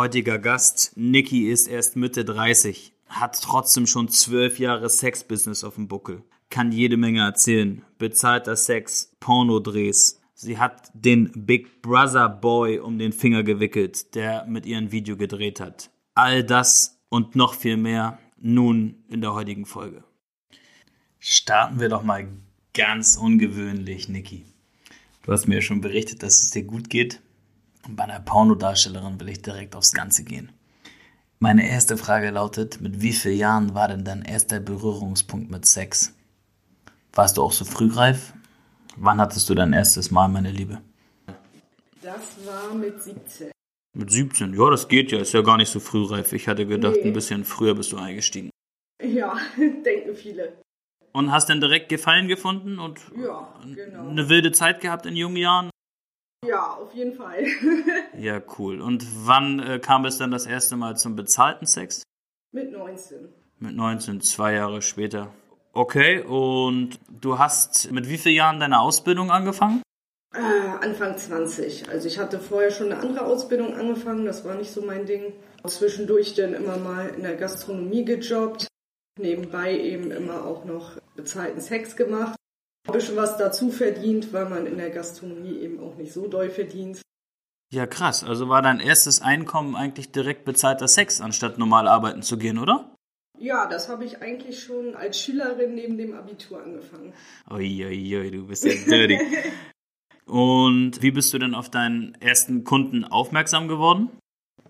Heutiger Gast, Niki, ist erst Mitte 30, hat trotzdem schon zwölf Jahre Sexbusiness auf dem Buckel, kann jede Menge erzählen, bezahlter Sex, Pornodrehs. Sie hat den Big Brother Boy um den Finger gewickelt, der mit ihr ein Video gedreht hat. All das und noch viel mehr nun in der heutigen Folge. Starten wir doch mal ganz ungewöhnlich, Niki. Du hast mir ja schon berichtet, dass es dir gut geht. Bei einer Pornodarstellerin will ich direkt aufs Ganze gehen. Meine erste Frage lautet, mit wie vielen Jahren war denn dein erster Berührungspunkt mit Sex? Warst du auch so frühreif? Wann hattest du dein erstes Mal, meine Liebe? Das war mit 17. Mit 17, ja, das geht ja, ist ja gar nicht so frühreif. Ich hatte gedacht, Nee. ein bisschen früher bist du eingestiegen. Ja, denken viele. Und hast dann direkt Gefallen gefunden und Ja, genau. eine wilde Zeit gehabt in jungen Jahren? Ja, auf jeden Fall. Ja, cool. Und wann äh, kam es dann das erste Mal zum bezahlten Sex? mit 19. Mit 19, zwei Jahre später. Okay, und du hast mit wie vielen Jahren deine Ausbildung angefangen? Äh, Anfang 20. Also ich hatte vorher schon eine andere Ausbildung angefangen, das war nicht so mein Ding. Zwischendurch dann immer mal in der Gastronomie gejobbt. Nebenbei eben immer auch noch bezahlten Sex gemacht. Ein bisschen was dazu verdient, weil man in der Gastronomie eben auch nicht so doll verdient. Ja, krass. Also war dein erstes Einkommen eigentlich direkt bezahlter Sex, anstatt normal arbeiten zu gehen, oder? Ja, das habe ich eigentlich schon als Schülerin neben dem Abitur angefangen. Uiuiui, du bist ja dirty. Und wie bist du denn auf deinen ersten Kunden aufmerksam geworden?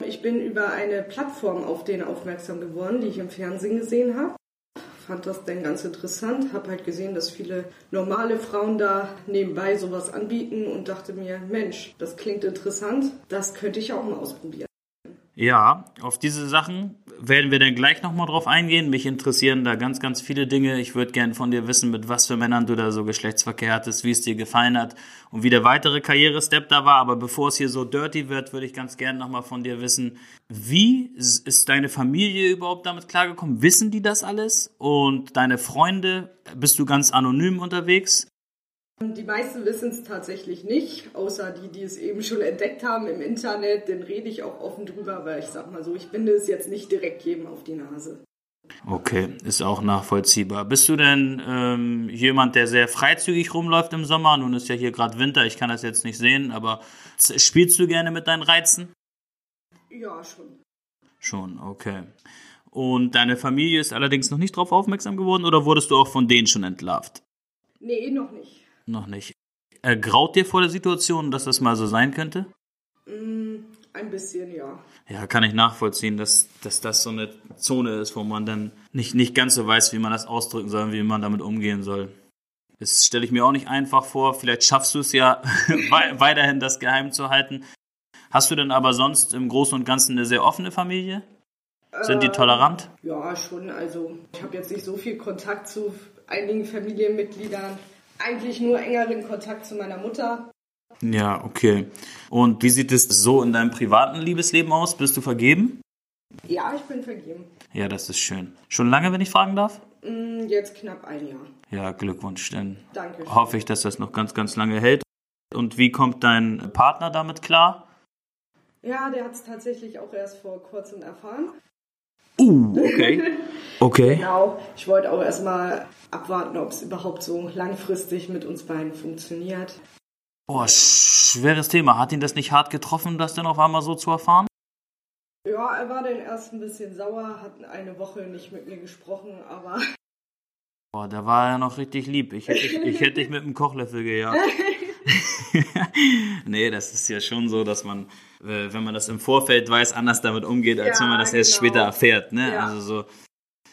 Ich bin über eine Plattform auf den aufmerksam geworden, die ich im Fernsehen gesehen habe. Fand das dann ganz interessant, habe halt gesehen, dass viele normale Frauen da nebenbei sowas anbieten und dachte mir, Mensch, das klingt interessant, das könnte ich auch mal ausprobieren. Ja, auf diese Sachen werden wir dann gleich nochmal drauf eingehen. Mich interessieren da ganz, ganz viele Dinge. Ich würde gern von dir wissen, mit was für Männern du da so Geschlechtsverkehr hattest, wie es dir gefallen hat und wie der weitere Karrierestep da war. Aber bevor es hier so dirty wird, würde ich ganz gern nochmal von dir wissen, wie ist deine Familie überhaupt damit klargekommen? Wissen die das alles? Und deine Freunde, bist du ganz anonym unterwegs? Die meisten wissen es tatsächlich nicht, außer die, die es eben schon entdeckt haben im Internet. Dann rede ich auch offen drüber, weil ich sag mal so, ich binde es jetzt nicht direkt jedem auf die Nase. Okay, ist auch nachvollziehbar. Bist du denn ähm, jemand, der sehr freizügig rumläuft im Sommer? Nun ist ja hier gerade Winter, ich kann das jetzt nicht sehen, aber spielst du gerne mit deinen Reizen? Ja, schon. Schon, okay. Und deine Familie ist allerdings noch nicht darauf aufmerksam geworden oder wurdest du auch von denen schon entlarvt? Nee, noch nicht. Noch nicht. Ergraut dir vor der Situation, dass das mal so sein könnte? Mm, ein bisschen, ja. Ja, kann ich nachvollziehen, dass, dass das so eine Zone ist, wo man dann nicht, nicht ganz so weiß, wie man das ausdrücken soll, wie man damit umgehen soll. Das stelle ich mir auch nicht einfach vor. Vielleicht schaffst du es ja wei- weiterhin, das geheim zu halten. Hast du denn aber sonst im Großen und Ganzen eine sehr offene Familie? Sind die tolerant? Ja, schon. Also ich habe jetzt nicht so viel Kontakt zu einigen Familienmitgliedern. Eigentlich nur engeren Kontakt zu meiner Mutter. Ja, okay. Und wie sieht es so in deinem privaten Liebesleben aus? Bist du vergeben? Ja, ich bin vergeben. Ja, das ist schön. Schon lange, wenn ich fragen darf? Mm, Jetzt knapp ein Jahr. Ja, Glückwunsch. Dann Danke. hoffe ich, dass das noch ganz, ganz lange hält. Und wie kommt dein Partner damit klar? Ja, der hat es tatsächlich auch erst vor kurzem erfahren. Uh, okay. Okay. Genau. Ich wollte auch erstmal abwarten, ob es überhaupt so langfristig mit uns beiden funktioniert. Boah, schweres Thema. Hat ihn das nicht hart getroffen, das denn auf einmal so zu erfahren? Ja, er war dann erst ein bisschen sauer, hat eine Woche nicht mit mir gesprochen, aber Boah, da war er noch richtig lieb. Ich hätte, ich, ich hätte dich mit einem Kochlöffel gejagt. nee, das ist ja schon so, dass man, äh, wenn man das im Vorfeld weiß, anders damit umgeht, als Ja, wenn man das erst genau. später erfährt. Ne? Ja. Also so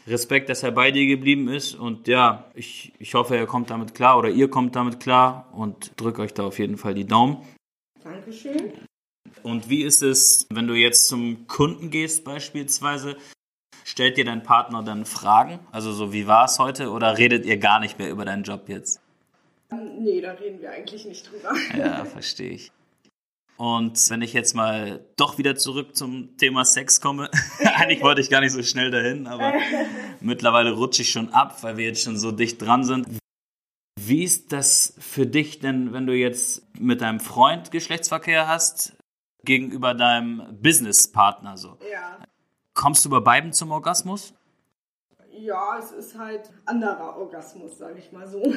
Respekt, dass er bei dir geblieben ist. Und ja, ich, ich hoffe, er kommt damit klar oder ihr kommt damit klar und drückt euch da auf jeden Fall die Daumen. Dankeschön. Und wie ist es, wenn du jetzt zum Kunden gehst beispielsweise? Stellt dir dein Partner dann Fragen? Also so, wie war es heute? Oder redet ihr gar nicht mehr über deinen Job jetzt? Nee, da reden wir eigentlich nicht drüber. Ja, verstehe ich. Und wenn ich jetzt mal doch wieder zurück zum Thema Sex komme, eigentlich wollte ich gar nicht so schnell dahin, aber mittlerweile rutsche ich schon ab, weil wir jetzt schon so dicht dran sind. Wie ist das für dich denn, wenn du jetzt mit deinem Freund Geschlechtsverkehr hast? gegenüber deinem Businesspartner so. Ja. Kommst du bei beiden zum Orgasmus? Ja, es ist halt anderer Orgasmus, sage ich mal so.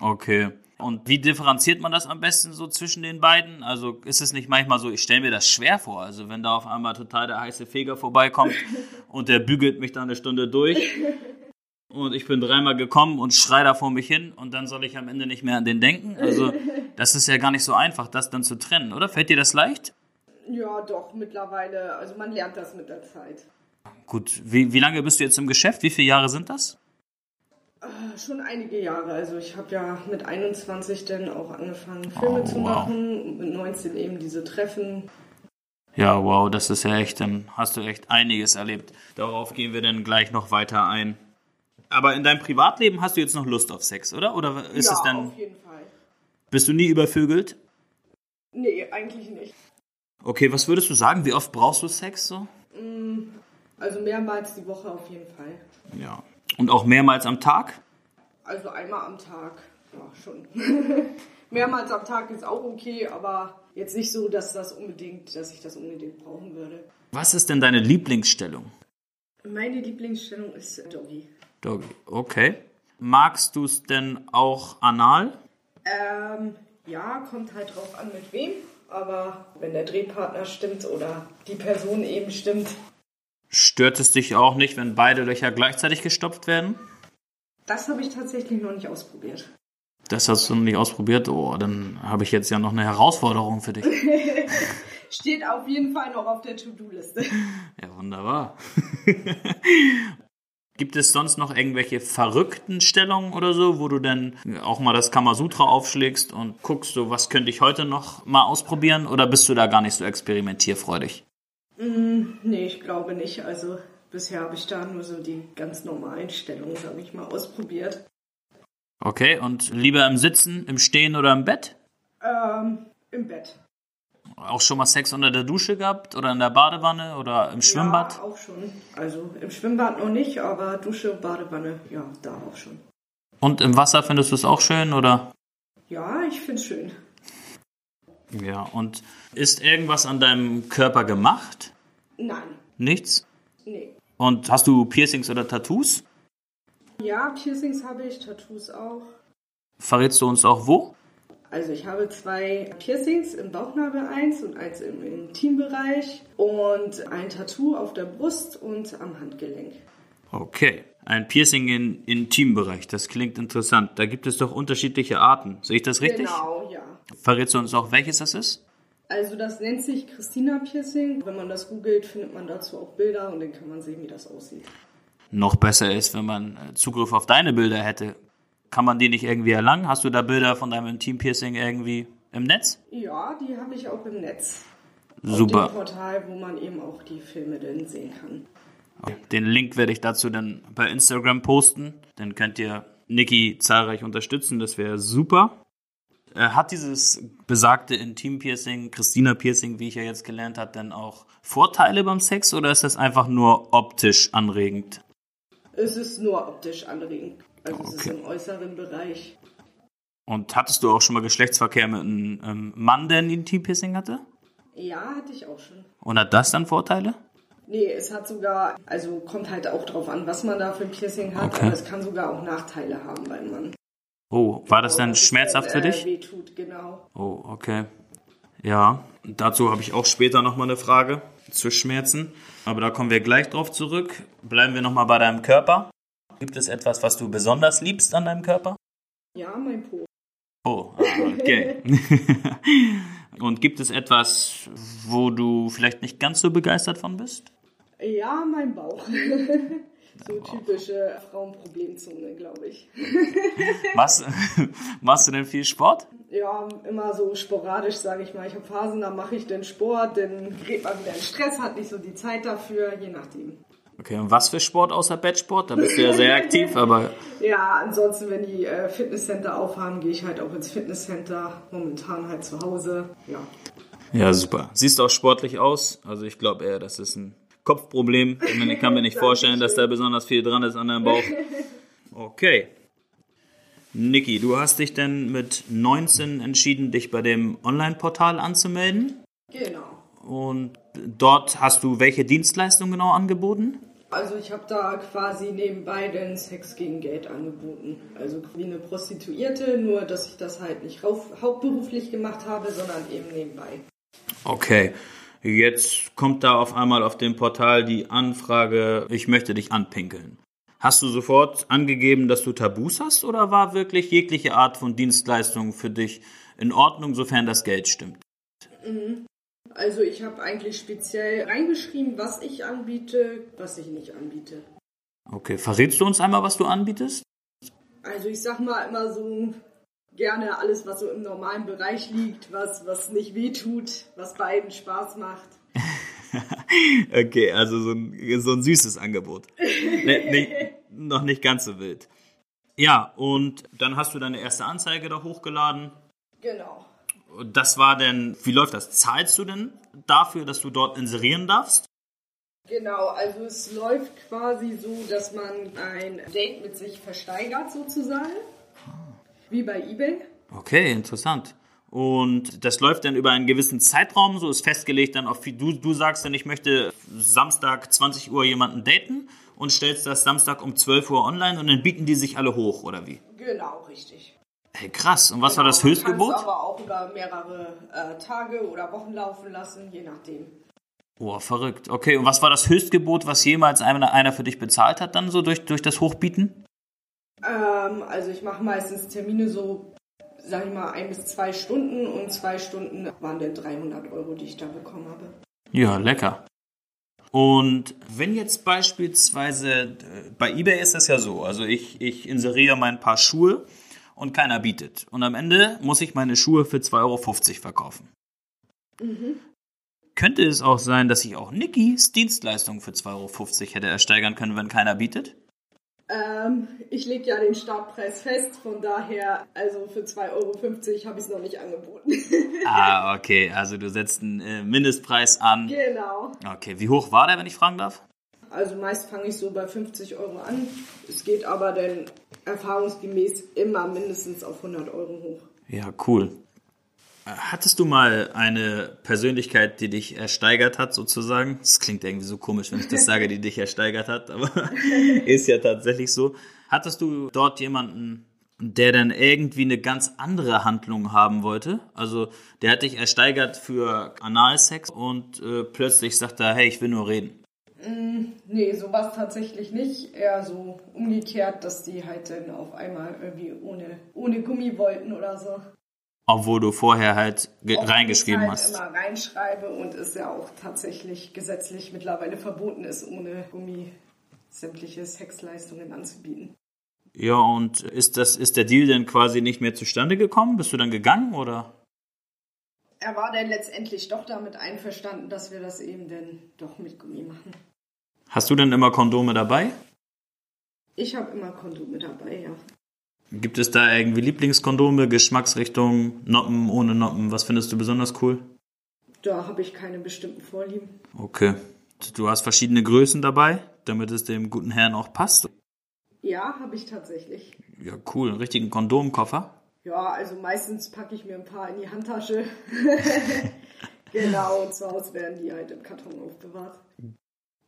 Okay. Und wie differenziert man das am besten so zwischen den beiden? Also ist es nicht manchmal so, ich stelle mir das schwer vor, also wenn da auf einmal total der heiße Feger vorbeikommt und der bügelt mich da eine Stunde durch und ich bin dreimal gekommen und schrei da vor mich hin und dann soll ich am Ende nicht mehr an den denken. Also das ist ja gar nicht so einfach, das dann zu trennen, oder? Fällt dir das leicht? Ja, doch, mittlerweile. Also man lernt das mit der Zeit. Gut, wie, wie lange bist du jetzt im Geschäft? Wie viele Jahre sind das? Äh, Schon einige Jahre. Also ich habe ja mit 21 dann auch angefangen, Filme Oh, zu wow. machen. und Mit 19 eben diese Treffen. Ja, wow, das ist ja echt, dann hast du echt einiges erlebt. Darauf gehen wir dann gleich noch weiter ein. Aber in deinem Privatleben hast du jetzt noch Lust auf Sex, oder? Oder ist ja, es dann, auf jeden Fall. bist du nie übervögelt? Nee, eigentlich nicht. Okay, was würdest du sagen? Wie oft brauchst du Sex so? Also mehrmals die Woche auf jeden Fall. Ja. Und auch mehrmals am Tag? Also einmal am Tag. Ja, schon. mehrmals am Tag ist auch okay, aber jetzt nicht so, dass das unbedingt, dass ich das unbedingt brauchen würde. Was ist denn deine Lieblingsstellung? Meine Lieblingsstellung ist Doggy. Doggy. Okay. Magst du es denn auch anal? Ähm, ja, kommt halt drauf an, mit wem. Aber wenn der Drehpartner stimmt oder die Person eben stimmt, Stört es dich auch nicht, wenn beide Löcher gleichzeitig gestopft werden? das habe ich tatsächlich noch nicht ausprobiert. Das hast du noch nicht ausprobiert? Oh, dann habe ich jetzt ja noch eine Herausforderung für dich. Steht auf jeden Fall noch auf der To-Do-Liste. Ja, wunderbar. Gibt es sonst noch irgendwelche verrückten Stellungen oder so, wo du dann auch mal das Kamasutra aufschlägst und guckst, so was könnte ich heute noch mal ausprobieren oder bist du da gar nicht so experimentierfreudig? Nee, ich glaube nicht. Also bisher habe ich da nur so die ganz normalen Stellungen, sage ich mal, ausprobiert. Okay, und lieber im Sitzen, im Stehen oder im Bett? Ähm, im Bett. Auch schon mal Sex unter der Dusche gehabt oder in der Badewanne oder im Schwimmbad? Ja, auch schon. Also im Schwimmbad noch nicht, aber Dusche, Badewanne, ja, da auch schon. Und im Wasser findest du es auch schön oder? Ja, ich finde es schön. Ja, und ist irgendwas an deinem Körper gemacht? Nein, Nichts? nee. Und hast du Piercings oder Tattoos? Ja, Piercings habe ich, Tattoos auch. Verrätst du uns auch wo? Also ich habe zwei Piercings im Bauchnabel eins und eins im Intimbereich und ein Tattoo auf der Brust und am Handgelenk. Okay. Ein Piercing im Intimbereich, das klingt interessant. Da gibt es doch unterschiedliche Arten. Sehe ich das richtig? Genau, ja. Verrätst du uns auch, welches das ist? Also das nennt sich Christina Piercing. Wenn man das googelt, findet man dazu auch Bilder und dann kann man sehen, wie das aussieht. Noch besser ist, wenn man äh, Zugriff auf deine Bilder hätte. Kann man die nicht irgendwie erlangen? Hast du da Bilder von deinem Intim-Piercing irgendwie im Netz? Ja, die habe ich auch im Netz. Auf Super. dem Portal, wo man eben auch die Filme dann sehen kann. Den Link werde ich dazu dann bei Instagram posten. Dann könnt ihr Niki zahlreich unterstützen. Das wäre super. Äh, Hat dieses besagte Intim-Piercing, Christina-Piercing, wie ich ja jetzt gelernt habe, denn auch Vorteile beim Sex oder ist das einfach nur optisch anregend? Es ist nur optisch anregend. Also es ist Okay. im äußeren Bereich. Und hattest du auch schon mal Geschlechtsverkehr mit einem ähm, Mann, der ein Intim-Piercing hatte? Ja, hatte ich auch schon. Und hat das dann Vorteile? Nee, es hat sogar, also kommt halt auch drauf an, was man da für ein Piercing hat, Okay. aber es kann sogar auch Nachteile haben beim Mann. Oh, war das dann schmerzhaft für dich? Wehtut, genau. Oh, okay. Ja, dazu habe ich auch später nochmal eine Frage zu Schmerzen. Aber da kommen wir gleich drauf zurück. Bleiben wir nochmal bei deinem Körper. Gibt es etwas, was du besonders liebst an deinem Körper? Ja, mein Po. Oh, ah, okay. Und gibt es etwas, wo du vielleicht nicht ganz so begeistert von bist? Ja, mein Bauch. so typische Frauenproblemzone, glaube ich. Machst, machst du denn viel Sport? Ja, immer so sporadisch, sage ich mal. Ich habe Phasen, da mache ich den Sport, dann gerät man wieder in Stress, hat nicht so die Zeit dafür, je nachdem. Okay, und was für Sport außer Bettsport? Da bist du ja sehr aktiv, aber Ja, ansonsten, wenn die äh, Fitnesscenter aufhaben, gehe ich halt auch ins Fitnesscenter. Momentan halt zu Hause. Ja. Ja, super. Siehst auch sportlich aus. Also ich glaube eher, das ist ein Kopfproblem. Ich, kann mir nicht vorstellen, dass da besonders viel dran ist an deinem Bauch. Okay. Niki, du hast dich denn mit 19 entschieden, dich bei dem Online-Portal anzumelden. Genau. Und dort hast du welche Dienstleistung genau angeboten? Also ich habe da quasi nebenbei den Sex gegen Geld angeboten. Also wie eine Prostituierte, nur dass ich das halt nicht hauptberuflich gemacht habe, sondern eben nebenbei. Okay. Jetzt kommt da auf einmal auf dem Portal die Anfrage, ich möchte dich anpinkeln. Hast du sofort angegeben, dass du Tabus hast oder war wirklich jegliche Art von Dienstleistung für dich in Ordnung, sofern das Geld stimmt? Mhm. Also ich habe eigentlich speziell reingeschrieben, was ich anbiete, was ich nicht anbiete. Okay, verrätst du uns einmal, was du anbietest? Also ich sag mal immer so gerne alles, was so im normalen Bereich liegt, was, was nicht wehtut, was beiden Spaß macht. okay, also so ein, so ein süßes Angebot. ne, nicht, noch nicht ganz so wild. Ja, und dann hast du deine erste Anzeige da hochgeladen. Genau. Das war denn, wie läuft das? Zahlst du denn dafür, dass du dort inserieren darfst? Genau, also es läuft quasi so, dass man ein Date mit sich versteigert sozusagen. Wie bei eBay. Okay, interessant. Und das läuft dann über einen gewissen Zeitraum, so ist festgelegt dann auf, du, du sagst dann, ich möchte Samstag 20 Uhr jemanden daten und stellst das Samstag um 12 Uhr online und dann bieten die sich alle hoch, oder wie? Genau, richtig. Hey, krass. Und was genau, war das Höchstgebot? Du aber auch über mehrere äh, Tage oder Wochen laufen lassen, je nachdem. Oh, verrückt. Okay, und was war das Höchstgebot, was jemals einer, einer für dich bezahlt hat, dann so durch, durch das Hochbieten? Ähm, also ich mache meistens Termine so, sag ich mal, ein bis zwei Stunden und zwei Stunden waren dann 300 Euro, die ich da bekommen habe. Ja, lecker. Und wenn jetzt beispielsweise, äh, bei eBay ist das ja so, also ich, ich inseriere mein paar Schuhe und keiner bietet. Und am Ende muss ich meine Schuhe für 2,50 Euro verkaufen. Mhm. Könnte es auch sein, dass ich auch Nikis Dienstleistung für 2,50 Euro hätte ersteigern können, wenn keiner bietet? Ähm, ich lege ja den Startpreis fest, von daher, also für 2,50 Euro habe ich es noch nicht angeboten. ah, okay, also du setzt einen äh, Mindestpreis an. Genau. Okay, wie hoch war der, wenn ich fragen darf? Also meist fange ich so bei 50 Euro an. Es geht aber dann erfahrungsgemäß immer mindestens auf 100 Euro hoch. Ja, cool. Hattest du mal eine Persönlichkeit, die dich ersteigert hat, sozusagen? Das klingt irgendwie so komisch, wenn ich das sage, die dich ersteigert hat, aber ist ja tatsächlich so. Hattest du dort jemanden, der dann irgendwie eine ganz andere Handlung haben wollte? Also der hat dich ersteigert für Analsex und äh, plötzlich sagt er, hey, ich will nur reden. Mm, nee, sowas tatsächlich nicht. Eher so umgekehrt, dass die halt dann auf einmal irgendwie ohne, ohne Gummi wollten oder so. Obwohl du vorher halt reingeschrieben halt hast. immer reinschreibe und es ja auch tatsächlich gesetzlich mittlerweile verboten ist, ohne Gummi sämtliche Sexleistungen anzubieten. Ja, und ist das, ist der Deal denn quasi nicht mehr zustande gekommen? Bist du dann gegangen oder? Er war dann letztendlich doch damit einverstanden, dass wir das eben dann doch mit Gummi machen. Hast du denn immer Kondome dabei? Ich habe immer Kondome dabei, ja. Gibt es da irgendwie Lieblingskondome, Geschmacksrichtung, Noppen, ohne Noppen? Was findest du besonders cool? Da habe ich keine bestimmten Vorlieben. Okay. Du hast verschiedene Größen dabei, damit es dem guten Herrn auch passt? Ja, habe ich tatsächlich. Ja, cool. Einen richtigen Kondomkoffer? Ja, also meistens packe ich mir ein paar in die Handtasche. genau, und zu Hause werden die halt im Karton aufbewahrt.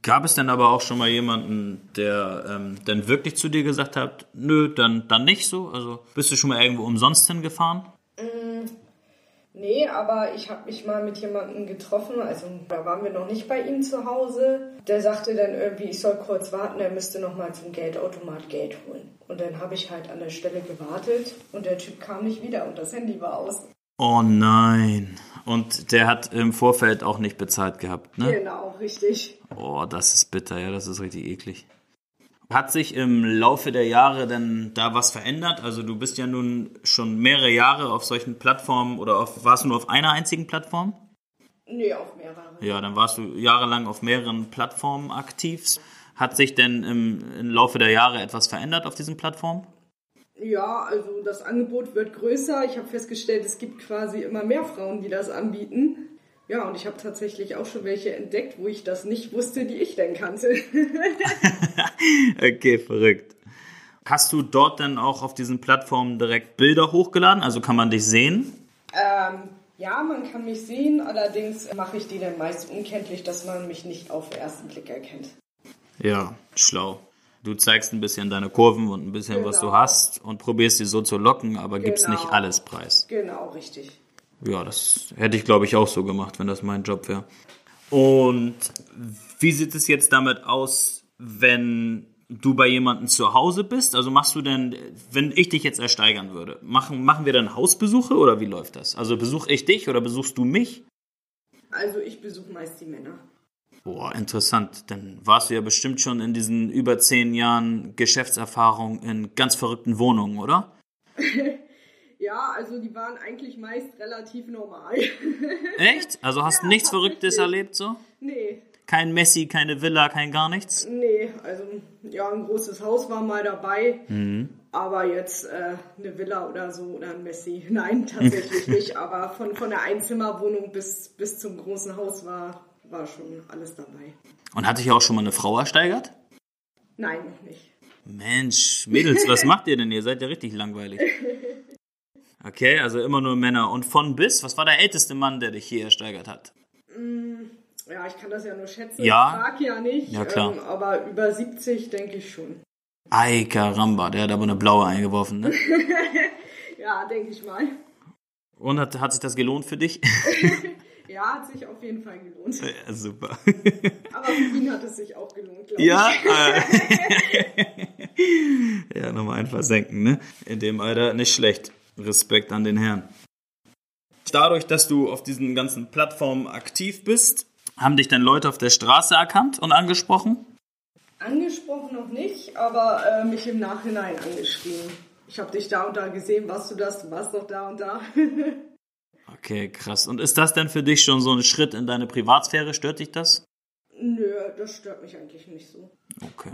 Gab es denn aber auch schon mal jemanden, der ähm, dann wirklich zu dir gesagt hat, nö, dann, dann nicht so? Also bist du schon mal irgendwo umsonst hingefahren? Mm, nee, aber ich habe mich mal mit jemandem getroffen, also da waren wir noch nicht bei ihm zu Hause. Der sagte dann irgendwie, ich soll kurz warten, er müsste noch mal zum Geldautomat Geld holen. Und dann habe ich halt an der Stelle gewartet und der Typ kam nicht wieder und das Handy war aus. Oh nein. Und der hat im Vorfeld auch nicht bezahlt gehabt, ne? Genau, richtig. Oh, das ist bitter, ja, das ist richtig eklig. Hat sich im Laufe der Jahre denn da was verändert? Also du bist ja nun schon mehrere Jahre auf solchen Plattformen oder auf, warst du nur auf einer einzigen Plattform? Nee, auf mehreren. Ja, dann warst du jahrelang auf mehreren Plattformen aktiv. Hat sich denn im, im Laufe der Jahre etwas verändert auf diesen Plattformen? Ja, also das Angebot wird größer. Ich habe festgestellt, es gibt quasi immer mehr Frauen, die das anbieten. Ja, und ich habe tatsächlich auch schon welche entdeckt, wo ich das nicht wusste, die ich denn kannte. okay, verrückt. Hast du dort dann auch auf diesen Plattformen direkt Bilder hochgeladen? Also kann man dich sehen? Ähm, Ja, man kann mich sehen, allerdings mache ich die dann meist unkenntlich, dass man mich nicht auf den ersten Blick erkennt. Ja, schlau. Du zeigst ein bisschen deine Kurven und ein bisschen, was du Genau. hast und probierst sie so zu locken, aber gibst Genau. nicht alles preis. Genau, richtig. Ja, das hätte ich, glaube ich, auch so gemacht, wenn das mein Job wäre. Und wie sieht es jetzt damit aus, wenn du bei jemandem zu Hause bist? Also machst du denn, wenn ich dich jetzt ersteigern würde, machen, machen wir dann Hausbesuche oder wie läuft das? Also besuche ich dich oder besuchst du mich? Also ich besuche meist die Männer. Boah, interessant. Dann warst du ja bestimmt schon in diesen über zehn Jahren Geschäftserfahrung in ganz verrückten Wohnungen, oder? Ja, also die waren eigentlich meist relativ normal. Echt? Also hast Ja, nichts Verrücktes erlebt so? nee, Kein Messi, keine Villa, kein gar nichts? nee, also ja, ein großes Haus war mal dabei, aber jetzt äh, eine Villa oder so oder ein Messi. Nein, tatsächlich nicht, aber von, von der Einzimmerwohnung bis, bis zum großen Haus war, war schon alles dabei. Und hatte ich auch schon mal eine Frau ersteigert? Nein, noch nicht. Mensch, Mädels, was macht ihr denn? Ihr seid ja richtig langweilig. Okay, also immer nur Männer. Und von bis, was war der älteste Mann, der dich hier ersteigert hat? Ja, ich kann das ja nur schätzen. Ja. Ich frag ja nicht, Ja, klar. Ähm, aber über 70 denke ich schon. Ei, Caramba, der hat aber eine blaue eingeworfen, ne? Ja, denke ich mal. Und hat, hat sich das gelohnt für dich? Ja, hat sich auf jeden Fall gelohnt. ja, super. Aber für ihn hat es sich auch gelohnt, glaube Ja, ich. äh, ja, nochmal einfach senken, ne? In dem Alter nicht schlecht. Respekt an den Herrn. Dadurch, dass du auf diesen ganzen Plattformen aktiv bist, haben dich dann Leute auf der Straße erkannt und angesprochen? Angesprochen noch nicht, aber äh, mich im Nachhinein angeschrieben. Ich habe dich da und da gesehen, warst du das? Du warst doch da und da. Okay, krass. Und ist das denn für dich schon so ein Schritt in deine Privatsphäre? Stört dich das? Nö, das stört mich eigentlich nicht so. Okay.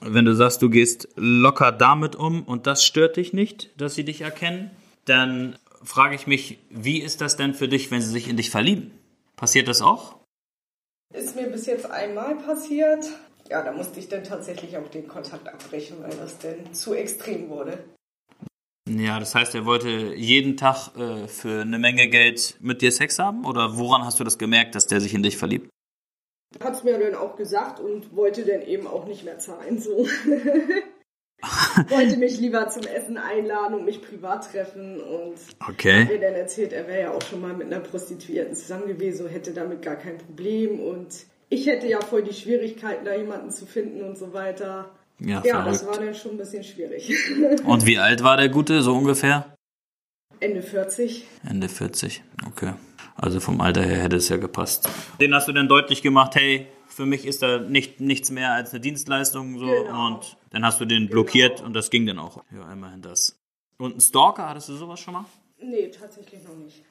Wenn du sagst, du gehst locker damit um und das stört dich nicht, dass sie dich erkennen, dann frage ich mich, wie ist das denn für dich, wenn sie sich in dich verlieben? Passiert das auch? Ist mir bis jetzt einmal passiert. Ja, da musste ich dann tatsächlich auch den Kontakt abbrechen, weil das denn zu extrem wurde. Ja, das heißt, er wollte jeden Tag äh, für eine Menge Geld mit dir Sex haben? Oder woran hast du das gemerkt, dass der sich in dich verliebt? Hat es mir dann auch gesagt und wollte dann eben auch nicht mehr zahlen, so. wollte mich lieber zum Essen einladen und mich privat treffen und Okay. mir dann erzählt, er wäre ja auch schon mal mit einer Prostituierten zusammen gewesen und hätte damit gar kein Problem und ich hätte ja voll die Schwierigkeiten, da jemanden zu finden und so weiter. Ja, Ja, das war dann schon ein bisschen schwierig. Und wie alt war der Gute, so ungefähr? Ende 40. Ende 40. Okay. Also vom Alter her hätte es ja gepasst. Den hast du dann deutlich gemacht, hey, für mich ist da nicht, nichts mehr als eine Dienstleistung so Genau. und dann hast du den blockiert und das ging dann auch. Ja, immerhin das. Und ein Stalker, hattest du sowas schon mal? Nee, tatsächlich noch nicht.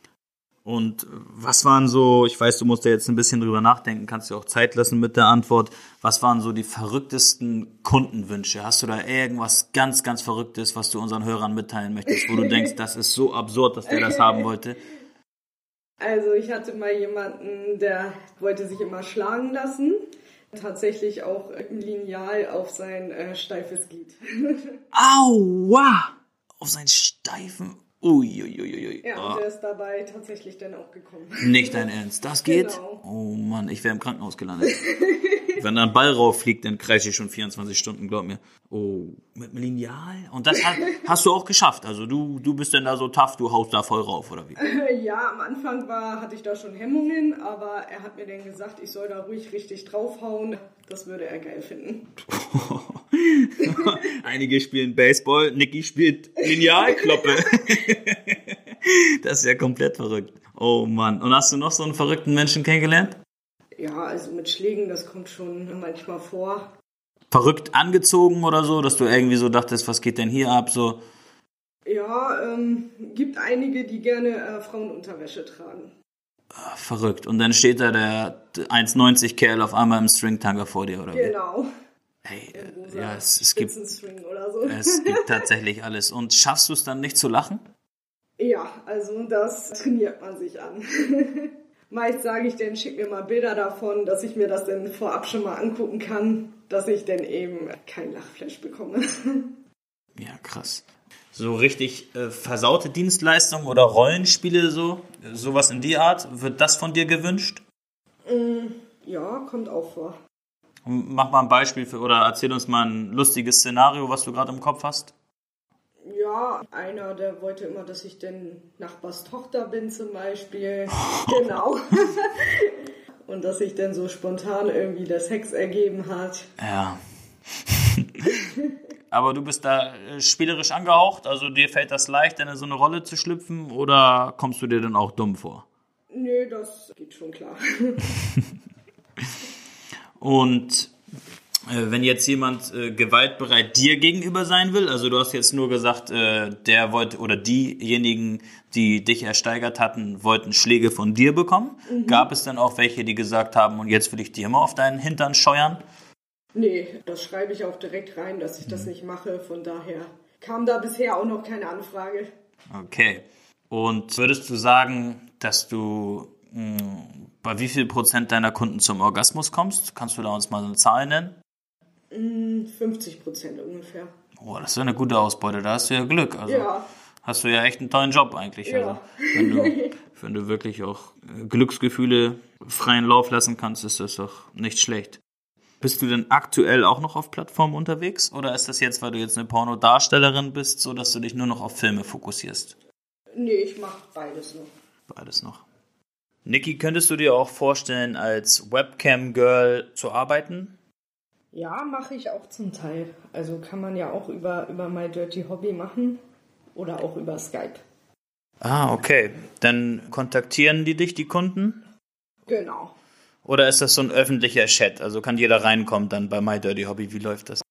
Und was waren so, ich weiß, du musst da jetzt ein bisschen drüber nachdenken, kannst dir auch Zeit lassen mit der Antwort. Was waren so die verrücktesten Kundenwünsche? Hast du da irgendwas ganz, ganz Verrücktes, was du unseren Hörern mitteilen möchtest, wo du denkst, das ist so absurd, dass der das haben wollte? Also ich hatte mal jemanden, der wollte sich immer schlagen lassen. Tatsächlich auch ein Lineal auf sein äh, steifes Glied. Aua! Auf seinen steifen. Uiuiuiui. ja, und der ist dabei tatsächlich dann auch gekommen. nicht dein Ernst. Das geht? Genau. Oh Mann, ich wäre im Krankenhaus gelandet. Wenn da ein Ball rauffliegt, dann kreise ich schon 24 Stunden, glaub mir. Oh, mit einem Lineal? Und das hat, hast du auch geschafft. Also du, du bist denn da so tough, du haust da voll rauf, oder wie? Ja, am Anfang war, hatte ich da schon Hemmungen, aber er hat mir dann gesagt, ich soll da ruhig richtig draufhauen. Das würde er geil finden. Einige spielen Baseball, Niki spielt Linealkloppe. das ist ja komplett verrückt. Oh Mann. Und hast du noch so einen verrückten Menschen kennengelernt? Ja, also mit Schlägen, das kommt schon manchmal vor. Verrückt angezogen oder so, dass du irgendwie so dachtest, was geht denn hier ab? So, Ja, ähm, gibt einige, die gerne äh, Frauenunterwäsche tragen. Verrückt. Und dann steht da der 1,90 Kerl auf einmal im Stringtanger vor dir, oder wie? Genau. Hey, Rosa äh, ja, es, es, gibt, so. es gibt tatsächlich alles. Und schaffst du es dann nicht zu lachen? Ja, also das trainiert man sich an. Meist sage ich dann, schick mir mal Bilder davon, dass ich mir das dann vorab schon mal angucken kann, dass ich dann eben kein Lachflash bekomme. Ja, krass. So richtig äh, versaute Dienstleistungen oder Rollenspiele so, sowas in die Art, wird das von dir gewünscht? Mm, ja, kommt auch vor. Mach mal ein Beispiel für, oder erzähl uns mal ein lustiges Szenario, was du gerade im Kopf hast. Ja, einer, der wollte immer, dass ich denn Nachbars Tochter bin zum Beispiel. genau. Und dass sich dann so spontan irgendwie der Sex ergeben hat. Ja. Aber du bist da äh, spielerisch angehaucht, also dir fällt das leicht, in so eine Rolle zu schlüpfen oder kommst du dir dann auch dumm vor? Nö, das geht schon klar. Und äh, wenn jetzt jemand äh, gewaltbereit dir gegenüber sein will, also du hast jetzt nur gesagt, äh, der wollte oder diejenigen, die dich ersteigert hatten, wollten Schläge von dir bekommen. Mhm. Gab es dann auch welche, die gesagt haben, und jetzt will ich dir mal auf deinen Hintern scheuern? Nee, das schreibe ich auch direkt rein, dass ich das mhm. nicht mache. Von daher kam da bisher auch noch keine Anfrage. Okay. Und würdest du sagen, dass du mh, hm, bei wie viel Prozent deiner Kunden zum Orgasmus kommst? Kannst du da uns mal eine Zahl nennen? 50 Prozent ungefähr. Oh, das ist ja eine gute Ausbeute, da hast du ja Glück. Also ja. hast du ja echt einen tollen Job eigentlich. Ja. Also, wenn, du, wenn du wirklich auch äh, Glücksgefühle freien Lauf lassen kannst, ist das doch nicht schlecht. Bist du denn aktuell auch noch auf Plattformen unterwegs? Oder ist das jetzt, weil du jetzt eine Pornodarstellerin bist, so dass du dich nur noch auf Filme fokussierst? Nee, ich mache beides noch. Beides noch. Niki, könntest du dir auch vorstellen, als Webcam-Girl zu arbeiten? Ja, mache ich auch zum Teil. Also kann man ja auch über, über My Dirty Hobby machen oder auch über Skype. Ah, okay. Dann kontaktieren die dich, die Kunden? Genau. Oder ist das so ein öffentlicher Chat? Also kann jeder reinkommen dann bei My Dirty Hobby? Wie läuft das?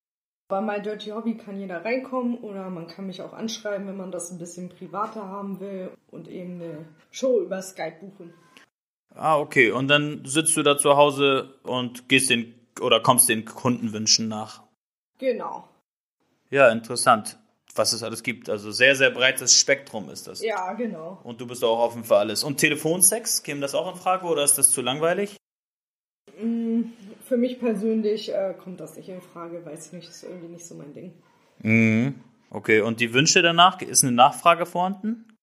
Bei My Dirty Hobby kann jeder reinkommen oder man kann mich auch anschreiben, wenn man das ein bisschen privater haben will und eben eine Show über Skype buchen. Ah, okay. Und dann sitzt du da zu Hause und gehst den oder kommst den Kundenwünschen nach. Genau. Ja, interessant, was es alles gibt. Also sehr, sehr breites Spektrum ist das. Ja, genau. Und du bist auch offen für alles. Und Telefonsex, käme das auch in Frage oder ist das zu langweilig? Für mich persönlich äh, kommt das nicht in Frage, weiß nicht, ist irgendwie nicht so mein Ding. Mhm. Okay, und die Wünsche danach, ist eine Nachfrage vorhanden?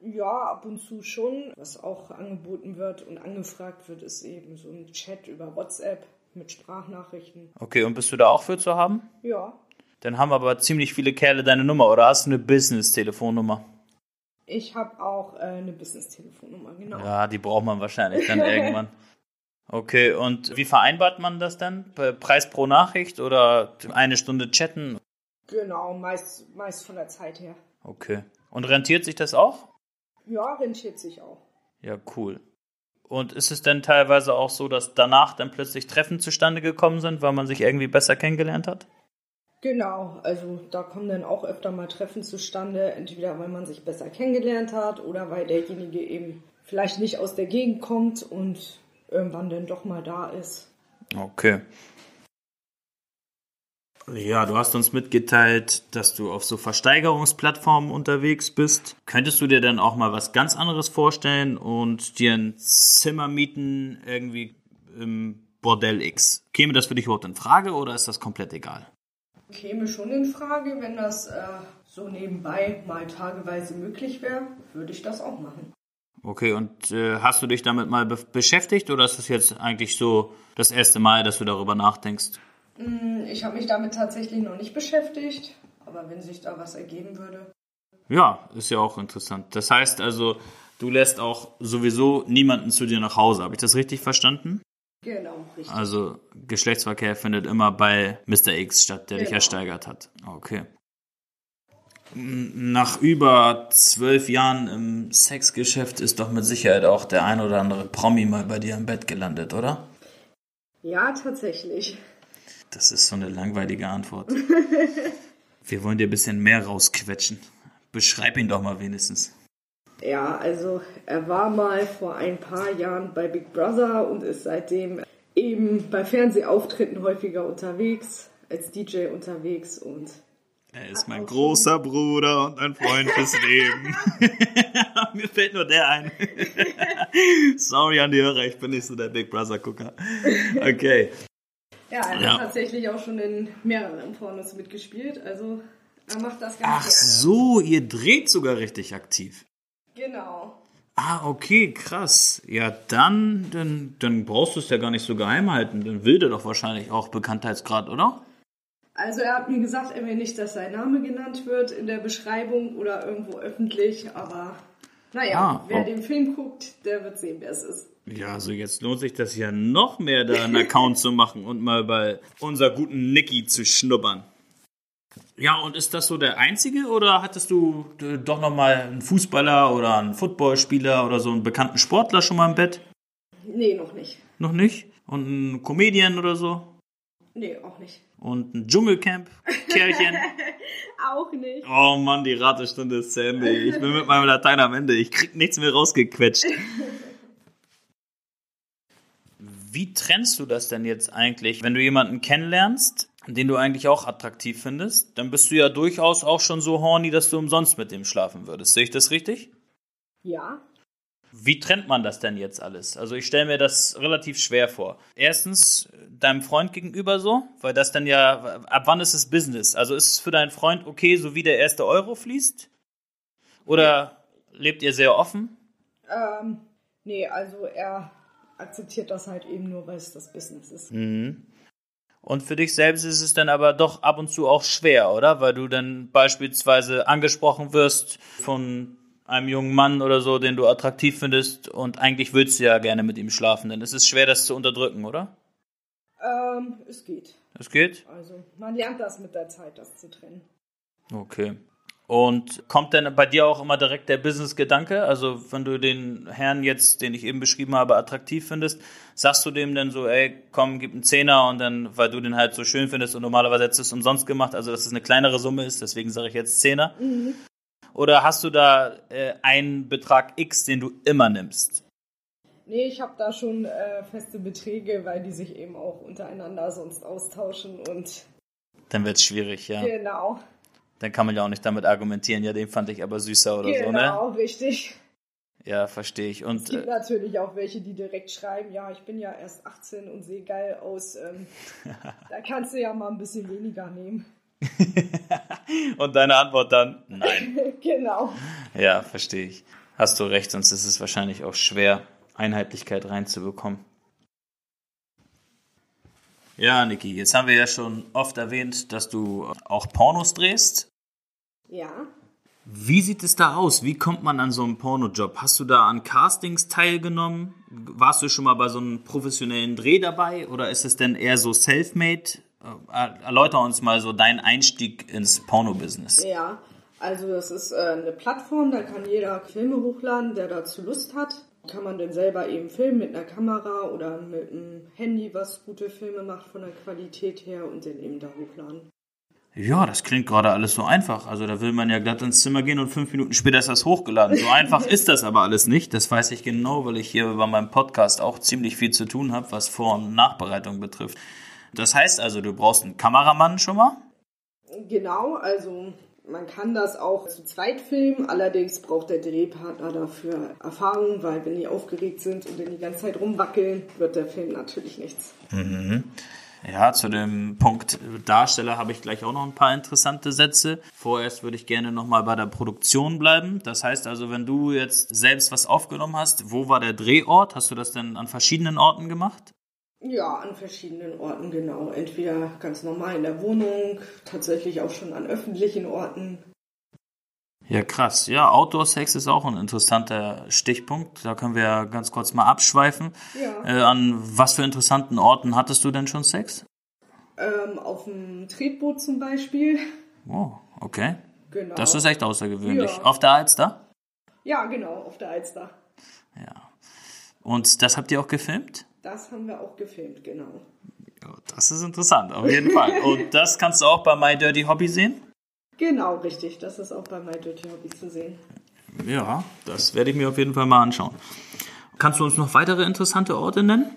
Ja, ab und zu schon. Was auch angeboten wird und angefragt wird, ist eben so ein Chat über WhatsApp mit Sprachnachrichten. Okay, und bist du da auch für zu haben? Ja. Dann haben aber ziemlich viele Kerle deine Nummer oder hast du eine Business-Telefonnummer? Ich habe auch äh, eine Business-Telefonnummer, genau. Ja, die braucht man wahrscheinlich dann irgendwann. Okay, und wie vereinbart man das dann? Preis pro Nachricht oder eine Stunde chatten? Genau, meist, meist von der Zeit her. Okay. Und rentiert sich das auch? Ja, rentiert sich auch. Ja, cool. Und ist es denn teilweise auch so, dass danach dann plötzlich Treffen zustande gekommen sind, weil man sich irgendwie besser kennengelernt hat? Genau, also da kommen dann auch öfter mal Treffen zustande, entweder weil man sich besser kennengelernt hat oder weil derjenige eben vielleicht nicht aus der Gegend kommt und irgendwann dann doch mal da ist. Okay. Ja, du hast uns mitgeteilt, dass du auf so Versteigerungsplattformen unterwegs bist. Könntest du dir dann auch mal was ganz anderes vorstellen und dir ein Zimmer mieten irgendwie im Bordell X? Käme das für dich überhaupt in Frage oder ist das komplett egal? Käme schon in Frage, wenn das äh, so nebenbei mal tageweise möglich wäre, würde ich das auch machen. Okay, und äh, hast du dich damit mal be beschäftigt oder ist das jetzt eigentlich so das erste Mal, dass du darüber nachdenkst? Mm, ich habe mich damit tatsächlich noch nicht beschäftigt, aber wenn sich da was ergeben würde. Ja, ist ja auch interessant. Das heißt also, du lässt auch sowieso niemanden zu dir nach Hause. Habe ich das richtig verstanden? Genau, richtig. Also Geschlechtsverkehr findet immer bei Mr. X statt, der genau. dich ersteigert hat. Okay. Nach über zwölf Jahren im Sexgeschäft ist doch mit Sicherheit auch der ein oder andere Promi mal bei dir im Bett gelandet, oder? Ja, tatsächlich. Das ist so eine langweilige Antwort. Wir wollen dir ein bisschen mehr rausquetschen. Beschreib ihn doch mal wenigstens. Ja, also er war mal vor ein paar Jahren bei Big Brother und ist seitdem eben bei Fernsehauftritten häufiger unterwegs, als DJ unterwegs und er ist mein großer Bruder und ein Freund fürs Leben. Mir fällt nur der ein. Sorry an die Hörer, ich bin nicht so der Big Brother Gucker. Okay. Ja, er ja. hat tatsächlich auch schon in mehreren Pornos mitgespielt, also Er macht das ganz Ach gerne. so, ihr dreht sogar richtig aktiv. Genau. Ah, okay, krass. Ja, dann, dann, dann brauchst du es ja gar nicht so geheim halten. Dann will der doch wahrscheinlich auch Bekanntheitsgrad, oder? Also er hat mir gesagt, er will nicht, dass sein Name genannt wird in der Beschreibung oder irgendwo öffentlich, aber naja, Ah, wer oh. den Film guckt, der wird sehen, wer es ist. Ja, also jetzt lohnt sich das ja noch mehr, da einen Account zu machen und mal bei unser guten Nicky zu schnuppern. Ja, und ist das so der einzige oder hattest du äh, doch noch mal einen Fußballer oder einen Footballspieler oder so einen bekannten Sportler schon mal im Bett? Nee, noch nicht. Noch nicht? Und einen Comedian oder so? Nee, auch nicht. Und ein Dschungelcamp-Kerlchen? Auch nicht. Oh Mann, die Ratestunde ist zu Ende. Ich bin mit meinem Latein am Ende. Ich krieg nichts mehr rausgequetscht. Wie trennst du das denn jetzt eigentlich, wenn du jemanden kennenlernst, den du eigentlich auch attraktiv findest? Dann bist du ja durchaus auch schon so horny, dass du umsonst mit dem schlafen würdest. Sehe ich das richtig? Ja. Wie trennt man das denn jetzt alles? Also ich stelle mir das relativ schwer vor. Erstens deinem Freund gegenüber so, weil das dann ja, ab wann ist es Business? Also ist es für deinen Freund okay, so wie der erste Euro fließt? Oder lebt ihr sehr offen? Ähm, nee, also er akzeptiert das halt eben nur, weil es das Business ist. Und für dich selbst ist es dann aber doch ab und zu auch schwer, oder? Weil du dann beispielsweise angesprochen wirst von einem jungen Mann oder so, den du attraktiv findest und eigentlich willst du ja gerne mit ihm schlafen. Ist es schwer, das zu unterdrücken, oder? Ähm, es geht. Das geht? Also man lernt das mit der Zeit, das zu trennen. Okay. Und kommt denn bei dir auch immer direkt der Business-Gedanke? Also, wenn du den Herrn jetzt, den ich eben beschrieben habe, attraktiv findest, sagst du dem dann so, ey, komm, gib einen Zehner und dann, weil du den halt so schön findest und normalerweise hättest du es umsonst gemacht, also dass es eine kleinere Summe ist, deswegen sage ich jetzt Zehner. Oder hast du da äh, einen Betrag X, den du immer nimmst? Nee, ich habe da schon äh, feste Beträge, weil die sich eben auch untereinander sonst austauschen und Dann wird's schwierig, ja. genau, Dann kann man ja auch nicht damit argumentieren, ja, den fand ich aber süßer oder so, ne? genau, richtig. Ja, verstehe ich. Es Und gibt äh, natürlich auch welche, die direkt schreiben, ja, ich bin ja erst 18 und sehe geil aus. Ähm, da kannst du ja mal ein bisschen weniger nehmen. und deine Antwort dann? Nein. genau. Ja, verstehe ich. Hast du recht, sonst ist es wahrscheinlich auch schwer, Einheitlichkeit reinzubekommen. Ja, Niki, jetzt haben wir ja schon oft erwähnt, dass du auch Pornos drehst. Ja. Wie sieht es da aus? Wie kommt man an so einen Pornojob? Hast du da an Castings teilgenommen? Warst du schon mal bei so einem professionellen Dreh dabei? Oder ist es denn eher so self-made? Äh, Erläuter uns mal so deinen Einstieg ins Porno-Business. Ja, also das ist äh, eine Plattform, da kann jeder Filme hochladen, der dazu Lust hat. Kann man dann selber eben filmen mit einer Kamera oder mit einem Handy, was gute Filme macht von der Qualität her und dann eben da hochladen. Ja, das klingt gerade alles so einfach. Also da will man ja glatt ins Zimmer gehen und fünf Minuten später ist das hochgeladen. So einfach ist das aber alles nicht. Das weiß ich genau, weil ich hier bei meinem Podcast auch ziemlich viel zu tun habe, was Vor- und Nachbereitung betrifft. Das heißt also, du brauchst einen Kameramann schon mal. Genau, also man kann das auch zu zweit filmen, allerdings braucht der Drehpartner dafür Erfahrung, weil wenn die aufgeregt sind und dann die ganze Zeit rumwackeln, wird der Film natürlich nichts. Ja, zu dem Punkt Darsteller habe ich gleich auch noch ein paar interessante Sätze. Vorerst würde ich gerne nochmal bei der Produktion bleiben. Das heißt also, wenn du jetzt selbst was aufgenommen hast, wo war der Drehort? Hast du das denn an verschiedenen Orten gemacht? Ja, an verschiedenen Orten, genau. Entweder ganz normal in der Wohnung, tatsächlich auch schon an öffentlichen Orten. Ja, krass. Ja, Outdoor-Sex ist auch ein interessanter Stichpunkt. Da können wir ganz kurz mal abschweifen. Ja. Äh, an was für interessanten Orten hattest du denn schon Sex? Ähm, auf dem Tretboot zum Beispiel. Oh, okay. Genau. Das ist echt außergewöhnlich. Ja. Auf der Alster? Ja, genau, auf der Alster. Ja. Und das habt ihr auch gefilmt? Das haben wir auch gefilmt, genau. Ja, das ist interessant, auf jeden Fall. Und das kannst du auch bei My Dirty Hobby sehen? Genau, richtig. Das ist auch bei My Dirty Hobby zu sehen. Ja, das werde ich mir auf jeden Fall mal anschauen. Kannst du uns noch weitere interessante Orte nennen?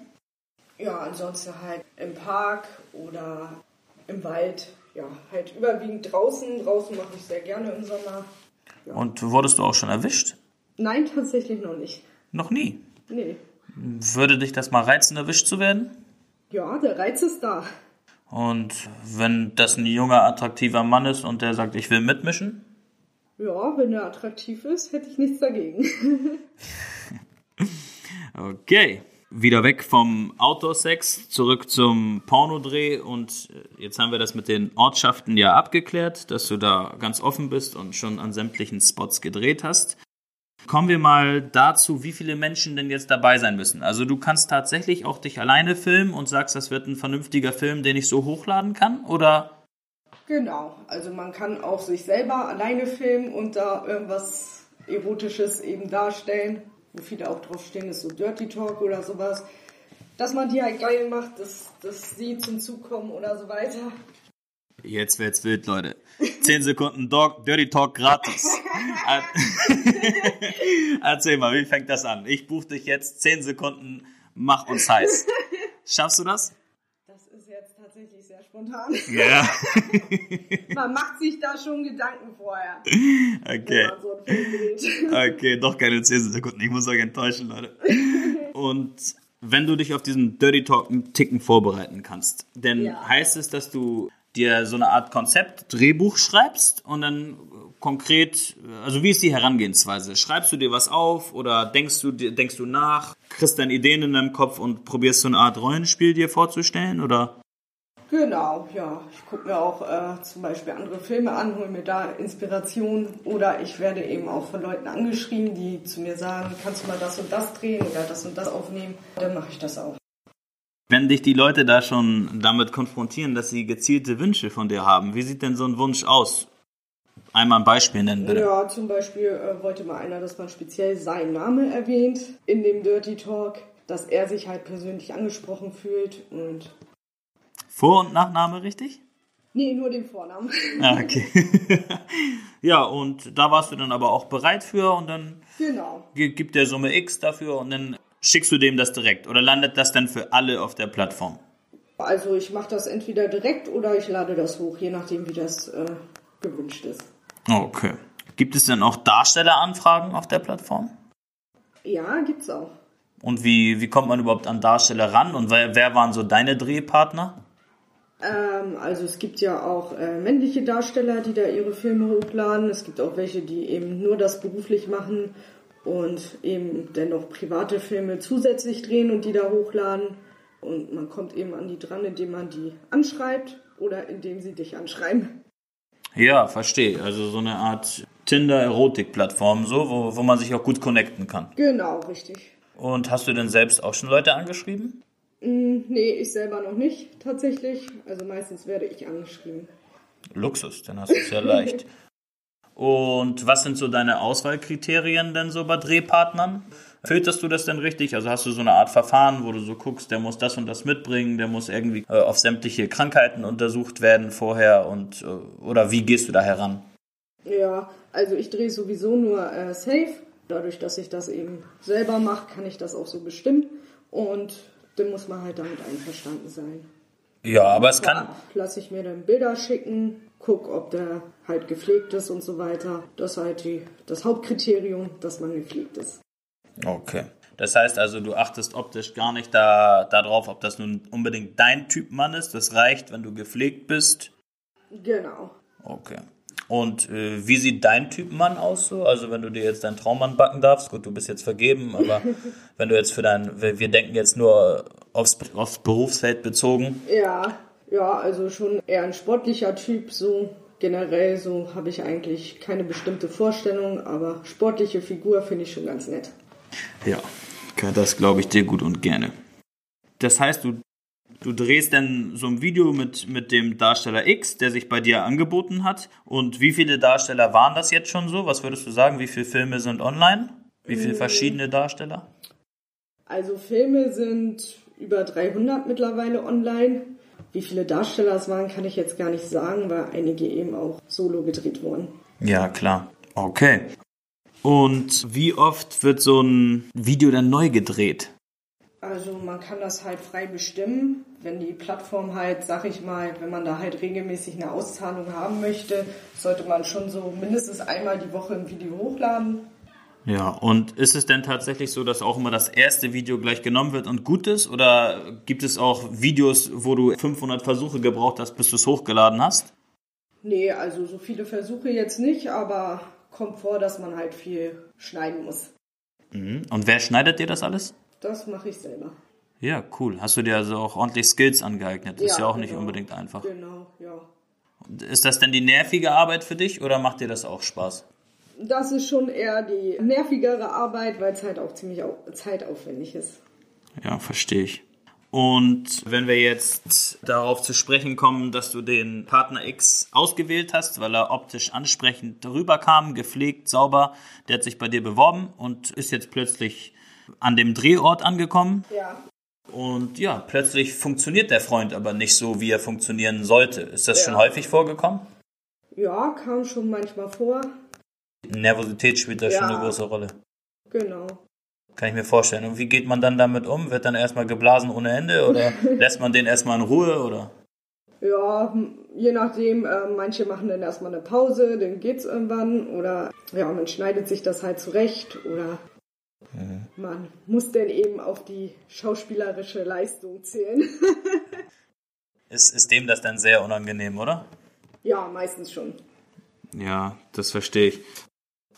Ja, ansonsten halt im Park oder im Wald. Ja, halt überwiegend draußen. Draußen mache ich sehr gerne im Sommer. Und wurdest du auch schon erwischt? Nein, tatsächlich noch nicht. Noch nie. Nee. Würde dich das mal reizen, erwischt zu werden? Ja, der Reiz ist da. Und wenn das ein junger, attraktiver Mann ist und der sagt, ich will mitmischen? Ja, wenn er attraktiv ist, hätte ich nichts dagegen. okay. Wieder weg vom Outdoor-Sex, zurück zum Pornodreh und äh, jetzt haben wir das mit den Ortschaften ja abgeklärt, dass du da ganz offen bist und schon an sämtlichen Spots gedreht hast. Kommen wir mal dazu, wie viele Menschen denn jetzt dabei sein müssen. Also du kannst tatsächlich auch dich alleine filmen und sagst, das wird ein vernünftiger Film, den ich so hochladen kann, oder? Genau, also man kann auch sich selber alleine filmen und da irgendwas Erotisches eben darstellen wo viele auch draufstehen, ist so Dirty Talk oder sowas. Dass man die halt geil macht, dass, dass sie zum Zug kommen oder so weiter. Jetzt wird's wild, Leute. 10 Sekunden Dog, Dirty Talk gratis. Erzähl mal, wie fängt das an? Ich buche dich jetzt 10 Sekunden, mach uns heiß. Schaffst du das? Das ist jetzt tatsächlich sehr spontan. Ja. Man macht sich da schon Gedanken vorher. Okay. So okay, doch keine 10 Sekunden. Ich muss euch enttäuschen, Leute. Und wenn du dich auf diesen Dirty Talk einen Ticken vorbereiten kannst, dann Ja. heißt es, dass du dir so eine Art Konzept, Drehbuch schreibst und dann konkret, also wie ist die Herangehensweise? Schreibst du dir was auf oder denkst du, denkst du nach, kriegst dann Ideen in deinem Kopf und probierst so eine Art Rollenspiel dir vorzustellen oder? Genau, ja. Ich gucke mir auch äh, zum Beispiel andere Filme an, hole mir da Inspiration oder ich werde eben auch von Leuten angeschrieben, die zu mir sagen, kannst du mal das und das drehen oder das und das aufnehmen, dann mache ich das auch. Wenn dich die Leute da schon damit konfrontieren, dass sie gezielte Wünsche von dir haben, wie sieht denn so ein Wunsch aus? Einmal ein Beispiel nennen, bitte. Ja, zum Beispiel äh, wollte mal einer, dass man speziell seinen Namen erwähnt in dem Dirty Talk, dass er sich halt persönlich angesprochen fühlt und Vor- und Nachname richtig? nee, nur den Vornamen. Ah, okay. ja, und da warst du dann aber auch bereit für und dann genau. gi- gibt der Summe X dafür und dann schickst du dem das direkt oder landet das dann für alle auf der Plattform? Also ich mache das entweder direkt oder ich lade das hoch, je nachdem wie das äh, gewünscht ist. Okay. Gibt es denn auch Darstelleranfragen auf der Plattform? Ja, gibt's auch. Und wie, wie kommt man überhaupt an Darsteller ran und wer, wer waren so deine Drehpartner? Ähm, also es gibt ja auch äh, männliche Darsteller, die da ihre Filme hochladen. Es gibt auch welche, die eben nur das beruflich machen und eben dennoch private Filme zusätzlich drehen und die da hochladen. Und man kommt eben an die dran, indem man die anschreibt oder indem sie dich anschreiben. Ja, verstehe. Also so eine Art Tinder-Erotik-Plattform, so, wo, wo man sich auch gut connecten kann. Genau, richtig. Und hast du denn selbst auch schon Leute angeschrieben? Hm, nee, ich selber noch nicht tatsächlich. Also meistens werde ich angeschrieben. Luxus, dann hast du es ja leicht. Und was sind so deine Auswahlkriterien denn so bei Drehpartnern? Filterst du das denn richtig? Also hast du so eine Art Verfahren, wo du so guckst, der muss das und das mitbringen, der muss irgendwie äh, auf sämtliche Krankheiten untersucht werden vorher und äh, oder wie gehst du da heran? Ja, also ich drehe sowieso nur äh, safe. Dadurch, dass ich das eben selber mache, kann ich das auch so bestimmen. Und dann muss man halt damit einverstanden sein. Ja, aber es kann. Ja, lasse ich mir dann Bilder schicken, guck, ob der halt gepflegt ist und so weiter. Das ist halt die, das Hauptkriterium, dass man gepflegt ist. Okay. Das heißt also, du achtest optisch gar nicht da, darauf, ob das nun unbedingt dein Typ Mann ist. Das reicht, wenn du gepflegt bist. Genau. Okay. Und äh, wie sieht dein Typ Mann aus so? Also wenn du dir jetzt deinen Traummann backen darfst, gut, du bist jetzt vergeben, aber wenn du jetzt für dein, wir wir denken jetzt nur aufs, aufs Berufsfeld bezogen. Ja, ja, also schon eher ein sportlicher Typ, so generell so habe ich eigentlich keine bestimmte Vorstellung, aber sportliche Figur finde ich schon ganz nett. Ja, das glaube ich dir gut und gerne. Das heißt, du, du drehst dann so ein Video mit, mit dem Darsteller X, der sich bei dir angeboten hat. Und wie viele Darsteller waren das jetzt schon so? Was würdest du sagen? Wie viele Filme sind online? Wie viele verschiedene Darsteller? Also Filme sind über 300 mittlerweile online. Wie viele Darsteller es waren, kann ich jetzt gar nicht sagen, weil einige eben auch solo gedreht wurden. Ja, klar. Okay. Und wie oft wird so ein Video dann neu gedreht? Also man kann das halt frei bestimmen. Wenn die Plattform halt, sag ich mal, wenn man da halt regelmäßig eine Auszahlung haben möchte, sollte man schon so mindestens einmal die Woche ein Video hochladen. Ja, und ist es denn tatsächlich so, dass auch immer das erste Video gleich genommen wird und gut ist? Oder gibt es auch Videos, wo du 500 Versuche gebraucht hast, bis du es hochgeladen hast? Nee, also so viele Versuche jetzt nicht, aber kommt vor, dass man halt viel schneiden muss. Mhm. Und wer schneidet dir das alles? Das mache ich selber. Ja, cool. Hast du dir also auch ordentlich Skills angeeignet? Das ist ja auch nicht genau. unbedingt einfach. Genau, ja. Ist das denn die nervige Arbeit für dich oder macht dir das auch Spaß? Das ist schon eher die nervigere Arbeit, weil es halt auch ziemlich au zeitaufwendig ist. Ja, verstehe ich. Und wenn wir jetzt darauf zu sprechen kommen, dass du den Partner X ausgewählt hast, weil er optisch ansprechend rüberkam, gepflegt, sauber, der hat sich bei dir beworben und ist jetzt plötzlich an dem Drehort angekommen. Ja. Und ja, plötzlich funktioniert der Freund aber nicht so, wie er funktionieren sollte. Ist das Ja. schon häufig vorgekommen? Ja, kam schon manchmal vor. Nervosität spielt da schon Ja. eine große Rolle. Genau. Kann ich mir vorstellen. Und wie geht man dann damit um? Wird dann erstmal geblasen ohne Ende oder lässt man den erstmal in Ruhe oder? Ja, je nachdem, äh, manche machen dann erstmal eine Pause, dann geht's irgendwann oder ja, man schneidet sich das halt zurecht oder man muss dann eben auf die schauspielerische Leistung zählen. Ist, ist dem das dann sehr unangenehm, oder? ja, meistens schon. Ja, das verstehe ich.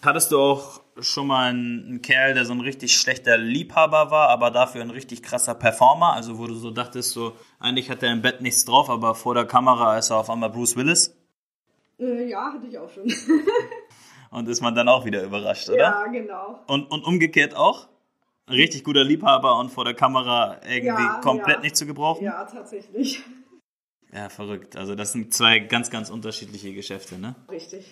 Hattest du auch schon mal einen, einen Kerl, der so ein richtig schlechter Liebhaber war, aber dafür ein richtig krasser Performer? Also wo du so dachtest, so eigentlich hat er im Bett nichts drauf, aber vor der Kamera ist er auf einmal Bruce Willis Äh, ja, hatte ich auch schon. und ist man dann auch wieder überrascht, oder? ja, genau. Und, und umgekehrt auch? Ein richtig guter Liebhaber und vor der Kamera irgendwie Ja, komplett ja. nicht zu gebrauchen? Ja, tatsächlich. Ja, verrückt. Also das sind zwei ganz, ganz unterschiedliche Geschäfte, ne? Richtig.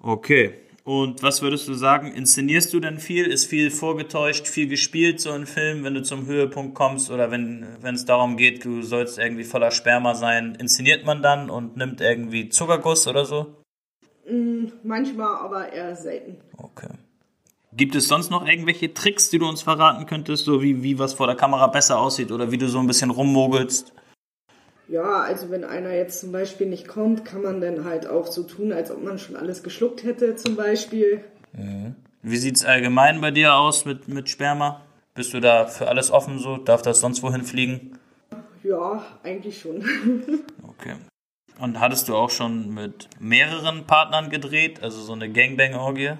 Okay. Und was würdest du sagen, inszenierst du denn viel? Ist viel vorgetäuscht, viel gespielt so in Filmen, wenn du zum Höhepunkt kommst oder wenn wenn es darum geht, du sollst irgendwie voller Sperma sein, inszeniert man dann und nimmt irgendwie Zuckerguss oder so? Mm, manchmal, aber eher selten. Okay. Gibt es sonst noch irgendwelche Tricks, die du uns verraten könntest, so wie, wie was vor der Kamera besser aussieht oder wie du so ein bisschen rummogelst? Ja, also wenn einer jetzt zum Beispiel nicht kommt, kann man dann halt auch so tun, als ob man schon alles geschluckt hätte zum Beispiel. Wie sieht's allgemein bei dir aus mit, mit Sperma? Bist du da für alles offen so? Darf das sonst wohin fliegen? Ja, eigentlich schon. Okay. Und hattest du auch schon mit mehreren Partnern gedreht, also so eine Gangbang-Orgie?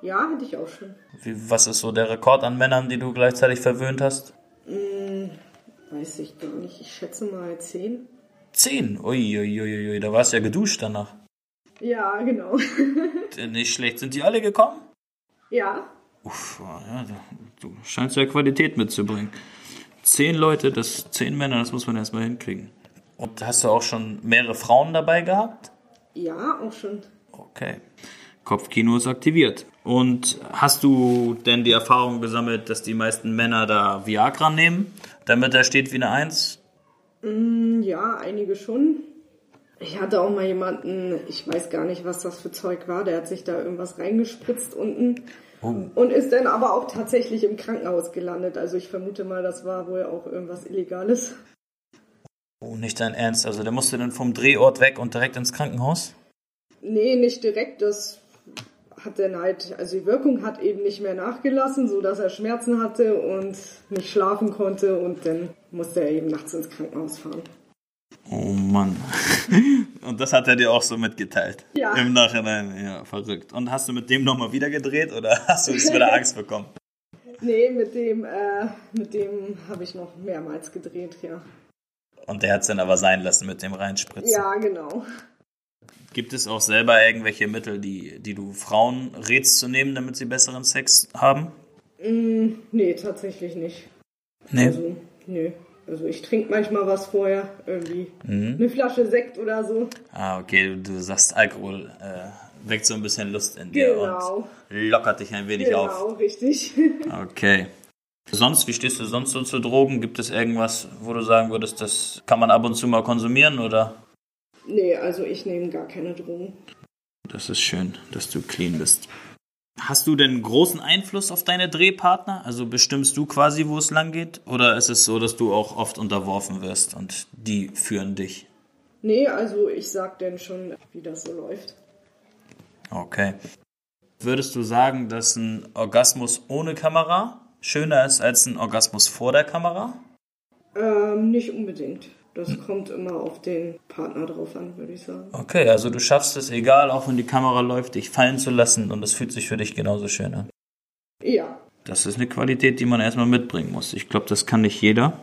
ja, hatte ich auch schon. Wie, was ist so der Rekord an Männern, die du gleichzeitig verwöhnt hast? Weiß ich gar nicht. Ich schätze mal zehn. Zehn. Uiuiuiui, da warst du ja geduscht danach. Ja, genau. Nicht schlecht. Sind die alle gekommen? ja, Uff, ja, du scheinst ja Qualität mitzubringen. Zehn Leute, das zehn Männer, das muss man erstmal hinkriegen. Und hast du auch schon mehrere Frauen dabei gehabt? ja, auch schon. Okay. Kopfkino ist aktiviert. Und hast du denn die Erfahrung gesammelt, dass die meisten Männer da Viagra nehmen, damit da steht wie eine Eins? Ja, einige schon. Ich hatte auch mal jemanden, ich weiß gar nicht, was das für Zeug war, der hat sich da irgendwas reingespritzt unten Oh. und ist dann aber auch tatsächlich im Krankenhaus gelandet. Also ich vermute mal, das war wohl auch irgendwas Illegales. Oh, nicht dein Ernst. Also der musste dann vom Drehort weg und direkt ins Krankenhaus? Nee, nicht direkt. Das hat dann halt, also die Wirkung hat eben nicht mehr nachgelassen, so dass er Schmerzen hatte und nicht schlafen konnte und dann musste er eben nachts ins Krankenhaus fahren. Oh Mann. Und das hat er dir auch so mitgeteilt? Ja. Im Nachhinein, ja, verrückt. Und hast du mit dem nochmal wieder gedreht oder hast du jetzt wieder Angst bekommen? Nee, mit dem, äh, mit dem habe ich noch mehrmals gedreht, ja. Und der hat es dann aber sein lassen mit dem Reinspritzen. Ja, genau. Gibt es auch selber irgendwelche Mittel, die, die du Frauen rätst zu nehmen, damit sie besseren Sex haben? Nee, tatsächlich nicht. Nee. Also, nee. Also ich trinke manchmal was vorher, irgendwie eine Flasche Sekt oder so. Ah, okay, du, sagst, Alkohol äh, weckt so ein bisschen Lust in dir Genau. und lockert dich ein wenig auf. Genau, richtig. Okay. Sonst, wie stehst du sonst so zu Drogen? Gibt es irgendwas, wo du sagen würdest, das kann man ab und zu mal konsumieren oder? Nee, also ich nehme gar keine Drogen. Das ist schön, dass du clean bist. Hast du denn großen Einfluss auf deine Drehpartner? Also bestimmst du quasi, wo es lang geht? Oder ist es so, dass du auch oft unterworfen wirst und die führen dich? Nee, also ich sag denn schon, wie das so läuft. Okay. Würdest du sagen, dass ein Orgasmus ohne Kamera schöner ist als ein Orgasmus vor der Kamera? Ähm, nicht unbedingt. Das kommt immer auf den Partner drauf an, würde ich sagen. Okay, also du schaffst es, egal, auch wenn die Kamera läuft, dich fallen zu lassen und es fühlt sich für dich genauso schön an. Ja. Das ist eine Qualität, die man erstmal mitbringen muss. Ich glaube, das kann nicht jeder.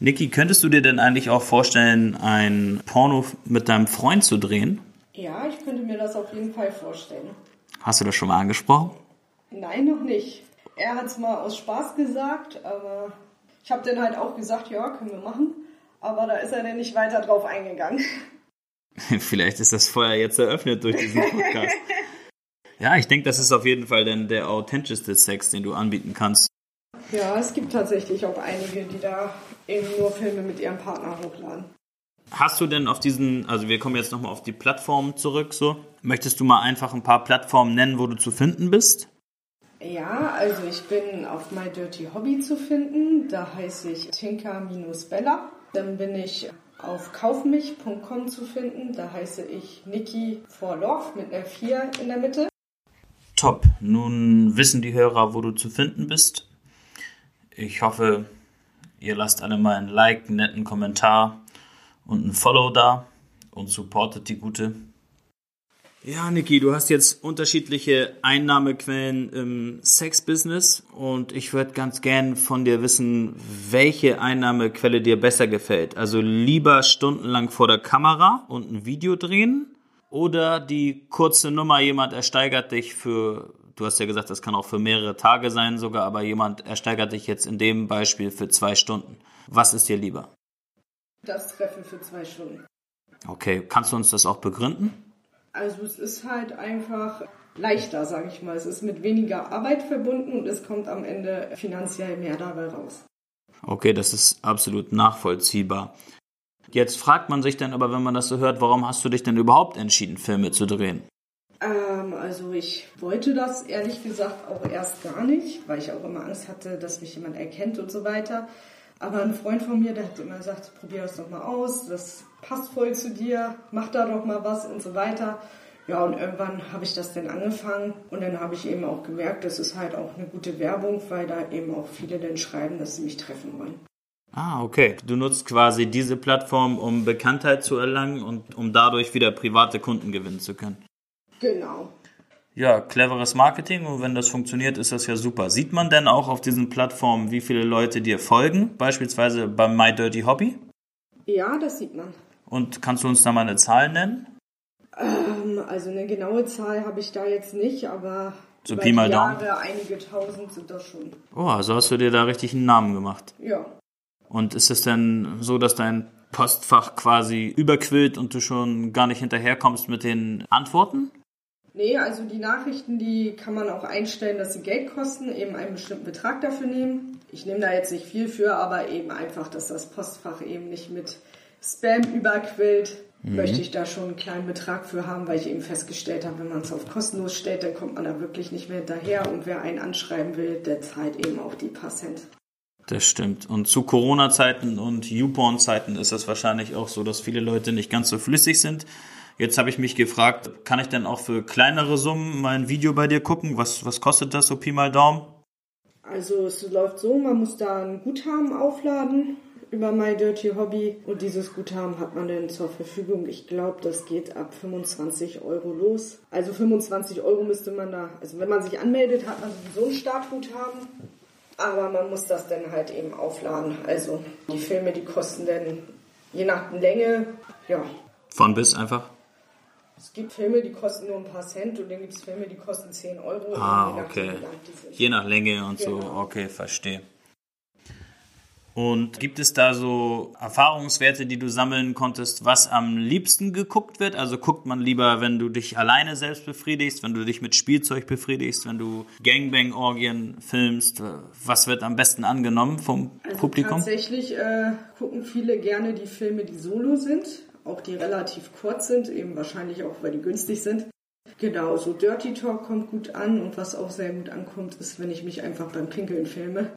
Niki, könntest du dir denn eigentlich auch vorstellen, ein Porno mit deinem Freund zu drehen? Ja, ich könnte mir das auf jeden Fall vorstellen. Hast du das schon mal angesprochen? Nein, noch nicht. Er hat es mal aus Spaß gesagt, aber ich habe dann halt auch gesagt, ja, können wir machen. Aber da ist er dann nicht weiter drauf eingegangen. Vielleicht ist das Feuer jetzt eröffnet durch diesen Podcast. ja, ich denke, das ist auf jeden Fall dann der authentischste Sex, den du anbieten kannst. Ja, es gibt tatsächlich auch einige, die da eben nur Filme mit ihrem Partner hochladen. Hast du denn auf diesen, also wir kommen jetzt nochmal auf die Plattformen zurück, so. Möchtest du mal einfach ein paar Plattformen nennen, wo du zu finden bist? Ja, also ich bin auf My Dirty Hobby zu finden. Da heiße ich Tinker-Bella. Dann bin ich auf kaufmich.com zu finden. Da heiße ich Niki for Love mit einer 4 in der Mitte. Top. Nun wissen die Hörer, wo du zu finden bist. Ich hoffe, ihr lasst alle mal ein Like, einen netten Kommentar und ein Follow da und supportet die gute. Ja, Niki, du hast jetzt unterschiedliche Einnahmequellen im Sexbusiness und ich würde ganz gern von dir wissen, welche Einnahmequelle dir besser gefällt. Also lieber stundenlang vor der Kamera und ein Video drehen oder die kurze Nummer, jemand ersteigert dich für, du hast ja gesagt, das kann auch für mehrere Tage sein sogar, aber jemand ersteigert dich jetzt in dem Beispiel für zwei Stunden. Was ist dir lieber? Das Treffen für zwei Stunden. Okay, kannst du uns das auch begründen? Also es ist halt einfach leichter, sage ich mal. Es ist mit weniger Arbeit verbunden und es kommt am Ende finanziell mehr dabei raus. Okay, das ist absolut nachvollziehbar. Jetzt fragt man sich dann aber, wenn man das so hört, warum hast du dich denn überhaupt entschieden, Filme zu drehen? Ähm, also ich wollte das ehrlich gesagt auch erst gar nicht, weil ich auch immer Angst hatte, dass mich jemand erkennt und so weiter. Aber ein Freund von mir, der hat immer gesagt, probier das doch mal aus, das passt voll zu dir, mach da doch mal was und so weiter. Ja, und irgendwann habe ich das dann angefangen und dann habe ich eben auch gemerkt, das ist halt auch eine gute Werbung, weil da eben auch viele dann schreiben, dass sie mich treffen wollen. Ah, okay. Du nutzt quasi diese Plattform, um Bekanntheit zu erlangen und um dadurch wieder private Kunden gewinnen zu können. Genau. Ja, cleveres Marketing und wenn das funktioniert, ist das ja super. Sieht man denn auch auf diesen Plattformen, wie viele Leute dir folgen? Beispielsweise bei My Dirty Hobby? Ja, das sieht man. Und kannst du uns da mal eine Zahl nennen? Ähm, also eine genaue Zahl habe ich da jetzt nicht, aber So über Pi mal die Daumen. Jahre einige tausend sind das schon. Oh, also hast du dir da richtig einen Namen gemacht. Ja. Und ist es denn so, dass dein Postfach quasi überquillt und du schon gar nicht hinterherkommst mit den Antworten? Nee, also die Nachrichten, die kann man auch einstellen, dass sie Geld kosten, eben einen bestimmten Betrag dafür nehmen. Ich nehme da jetzt nicht viel für, aber eben einfach, dass das Postfach eben nicht mit Spam überquillt, möchte ich da schon einen kleinen Betrag für haben, weil ich eben festgestellt habe, wenn man es auf kostenlos stellt, dann kommt man da wirklich nicht mehr hinterher und wer einen anschreiben will, der zahlt eben auch die paar Cent. Das stimmt. Und zu Corona-Zeiten und YouPorn-Zeiten ist es wahrscheinlich auch so, dass viele Leute nicht ganz so flüssig sind. Jetzt habe ich mich gefragt, kann ich denn auch für kleinere Summen mal ein Video bei dir gucken? Was, was kostet das so Pi mal Daumen? Also es läuft so, man muss da ein Guthaben aufladen über My Dirty Hobby und dieses Guthaben hat man dann zur Verfügung. Ich glaube, das geht ab 25 Euro los. Also 25 Euro müsste man da, also wenn man sich anmeldet, hat man sowieso ein Startguthaben. Aber man muss das dann halt eben aufladen. Also die Filme, die kosten dann je nach Länge, ja, Von bis einfach? es gibt Filme, die kosten nur ein paar Cent und dann gibt es Filme, die kosten 10 Euro. Ah, je okay. sind. Je nach Länge und so. Genau. Okay, verstehe. Und gibt es da so Erfahrungswerte, die du sammeln konntest, was am liebsten geguckt wird? Also guckt man lieber, wenn du dich alleine selbst befriedigst, wenn du dich mit Spielzeug befriedigst, wenn du Gangbang-Orgien filmst? Was wird am besten angenommen vom Also Publikum? Tatsächlich äh, gucken viele gerne die Filme, die solo sind, auch die relativ kurz sind, eben wahrscheinlich auch, weil die günstig sind. Genau, so Dirty Talk kommt gut an und was auch sehr gut ankommt, ist, wenn ich mich einfach beim Pinkeln filme.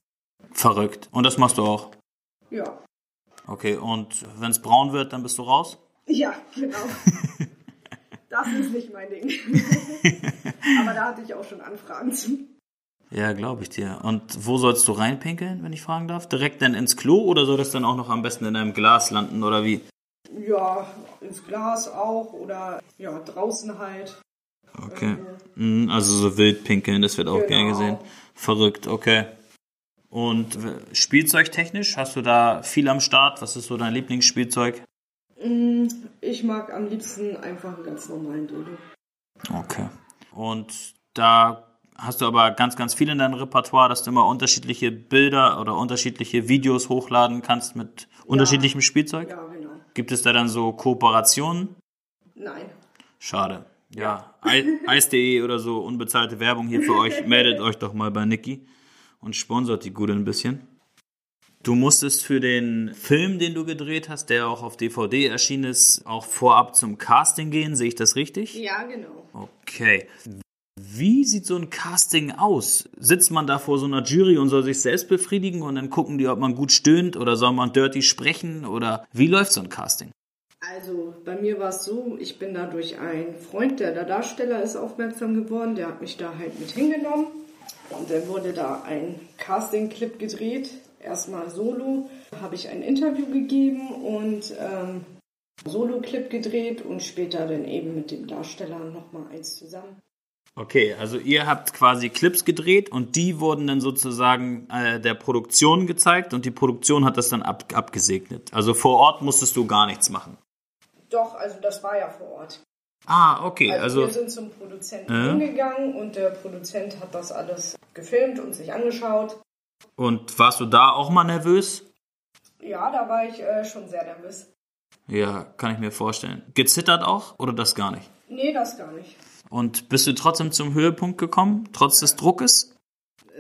Verrückt. Und das machst du auch? Ja, Okay, und wenn es braun wird, dann bist du raus? ja, genau. das ist nicht mein Ding. Aber da hatte ich auch schon Anfragen zu. Ja, glaube ich dir. Und wo sollst du reinpinkeln, wenn ich fragen darf? Direkt dann ins Klo oder soll das dann auch noch am besten in einem Glas landen oder wie? Ja, ins Glas auch oder ja, draußen halt. Okay. Mhm, Also so wild pinkeln, das wird auch Genau. gern gesehen. Verrückt, okay. Und spielzeugtechnisch, hast du da viel am Start? Was ist so dein Lieblingsspielzeug? Mm, Ich mag am liebsten einfach einen ganz normalen Dildo. Okay. Und da hast du aber ganz, ganz viel in deinem Repertoire, dass du immer unterschiedliche Bilder oder unterschiedliche Videos hochladen kannst mit unterschiedlichem Spielzeug? Ja, genau. Gibt es da dann so Kooperationen? Nein. Schade. Ja, Ei- Eis.de oder so, unbezahlte Werbung hier für euch. Meldet euch doch mal bei Niki und sponsort die Gute ein bisschen. Du musstest für den Film, den du gedreht hast, der auch auf DVD erschienen ist, auch vorab zum Casting gehen. Sehe ich das richtig? Ja, genau. Okay. Wie sieht so ein Casting aus? Sitzt man da vor so einer Jury und soll sich selbst befriedigen und dann gucken die, ob man gut stöhnt oder soll man dirty sprechen oder wie läuft so ein Casting? Also bei mir war es so, ich bin da durch einen Freund, der der Darsteller ist, aufmerksam geworden. Der hat mich da halt mit hingenommen. Und dann wurde da ein Casting-Clip gedreht. Erstmal solo, habe ich ein Interview gegeben und ähm, Solo-Clip gedreht und später dann eben mit dem Darsteller nochmal eins zusammen. Okay, also ihr habt quasi Clips gedreht und die wurden dann sozusagen äh, der Produktion gezeigt und die Produktion hat das dann ab, abgesegnet. Also vor Ort musstest du gar nichts machen. Doch, also das war ja vor Ort. Ah, okay, Also, also wir sind zum Produzenten Äh? hingegangen und der Produzent hat das alles gefilmt und sich angeschaut. und warst du da auch mal nervös? Ja, da war ich äh, schon sehr nervös. Ja, kann ich mir vorstellen. Gezittert auch oder das gar nicht? Nee, das gar nicht. Und bist du trotzdem zum Höhepunkt gekommen, trotz des Druckes?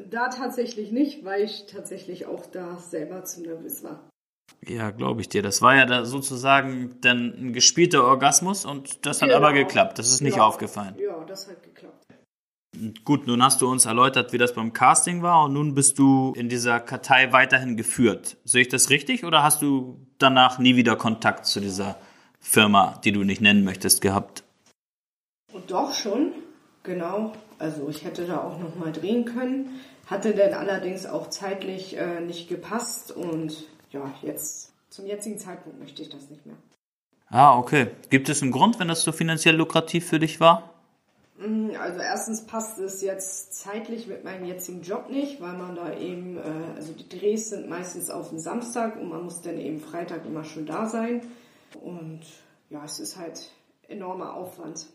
Da tatsächlich nicht, weil ich tatsächlich auch da selber zu nervös war. Ja, glaube ich dir. Das war ja da sozusagen dann ein gespielter Orgasmus und das hat Genau. aber geklappt. Das ist nicht Ja. aufgefallen. Ja, das hat geklappt. Gut, nun hast du uns erläutert, wie das beim Casting war und nun bist du in dieser Kartei weiterhin geführt. Sehe ich das richtig oder hast du danach nie wieder Kontakt zu dieser Firma, die du nicht nennen möchtest, gehabt? Und doch schon, genau. Also ich hätte da auch noch mal drehen können. Hatte dann allerdings auch zeitlich äh, nicht gepasst und ja, jetzt zum jetzigen Zeitpunkt möchte ich das nicht mehr. Ah, okay. Gibt es einen Grund, wenn das so finanziell lukrativ für dich war? Also erstens passt es jetzt zeitlich mit meinem jetzigen Job nicht, weil man da eben, äh, also die Drehs sind meistens auf den Samstag und man muss dann eben Freitag immer schon da sein. Und ja, es ist halt enormer Aufwand.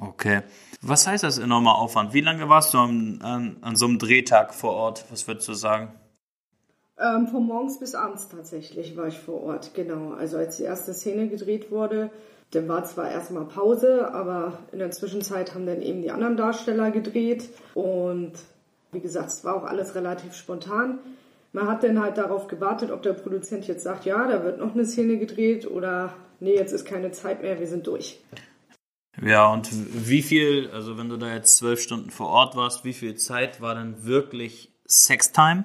Okay. Was heißt das enormer Aufwand? Wie lange warst du an, an, an so einem Drehtag vor Ort? Was würdest du sagen? Ähm, von morgens bis abends tatsächlich war ich vor Ort, genau. Also als die erste Szene gedreht wurde, dann war zwar erstmal Pause, aber in der Zwischenzeit haben dann eben die anderen Darsteller gedreht und wie gesagt, es war auch alles relativ spontan. Man hat dann halt darauf gewartet, ob der Produzent jetzt sagt, ja, da wird noch eine Szene gedreht oder nee, jetzt ist keine Zeit mehr, wir sind durch. Ja, und wie viel, also wenn du da jetzt zwölf Stunden vor Ort warst, wie viel Zeit war denn wirklich Sextime?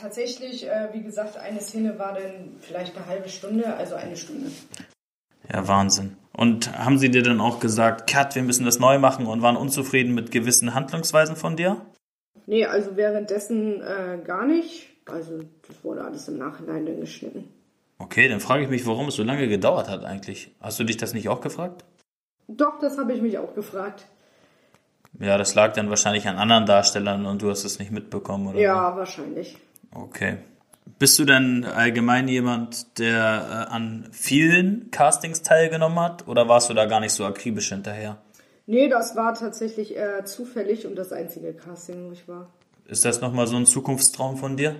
Tatsächlich, äh, wie gesagt, eine Szene war dann vielleicht eine halbe Stunde, also eine Stunde. Ja, Wahnsinn. Und haben sie dir dann auch gesagt, Kat, wir müssen das neu machen und waren unzufrieden mit gewissen Handlungsweisen von dir? Nee, also währenddessen äh, gar nicht. Also das wurde alles im Nachhinein dann geschnitten. Okay, dann frage ich mich, warum es so lange gedauert hat eigentlich. Hast du dich das nicht auch gefragt? Doch, das habe ich mich auch gefragt. Ja, das lag dann wahrscheinlich an anderen Darstellern und du hast es nicht mitbekommen, oder? Ja, wahrscheinlich. Okay. Bist du denn allgemein jemand, der äh, an vielen Castings teilgenommen hat oder warst du da gar nicht so akribisch hinterher? Nee, das war tatsächlich eher zufällig und das einzige Casting, wo ich war. Ist das nochmal so ein Zukunftstraum von dir?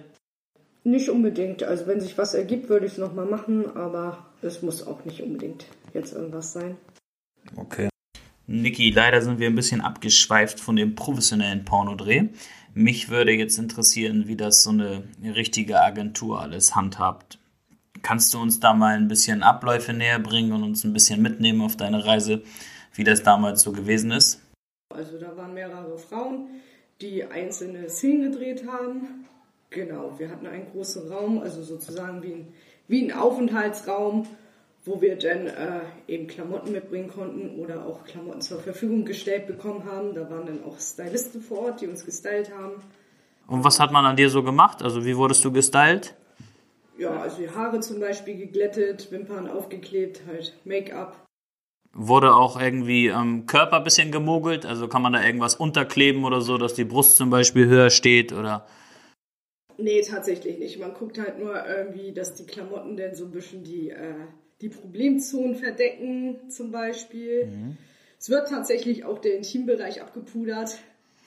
Nicht unbedingt. Also wenn sich was ergibt, würde ich es nochmal machen, aber es muss auch nicht unbedingt jetzt irgendwas sein. Okay. Niki, leider sind wir ein bisschen abgeschweift von dem professionellen Pornodreh. Mich würde jetzt interessieren, wie das so eine richtige Agentur alles handhabt. Kannst du uns da mal ein bisschen Abläufe näher bringen und uns ein bisschen mitnehmen auf deine Reise, wie das damals so gewesen ist? Also da waren mehrere Frauen, die einzelne Szenen gedreht haben. Genau, wir hatten einen großen Raum, also sozusagen wie ein, wie ein Aufenthaltsraum, wo wir dann äh, eben Klamotten mitbringen konnten oder auch Klamotten zur Verfügung gestellt bekommen haben. Da waren dann auch Stylisten vor Ort, die uns gestylt haben. Und was hat man an dir so gemacht? Also wie wurdest du gestylt? Ja, also die Haare zum Beispiel geglättet, Wimpern aufgeklebt, halt Make-up. Wurde auch irgendwie am Körper ein bisschen gemogelt? Also kann man da irgendwas unterkleben oder so, dass die Brust zum Beispiel höher steht oder? Nee, tatsächlich nicht. Man guckt halt nur irgendwie, dass die Klamotten dann so ein bisschen die, äh, die Problemzonen verdecken, zum Beispiel. Mhm. Es wird tatsächlich auch der Intimbereich abgepudert.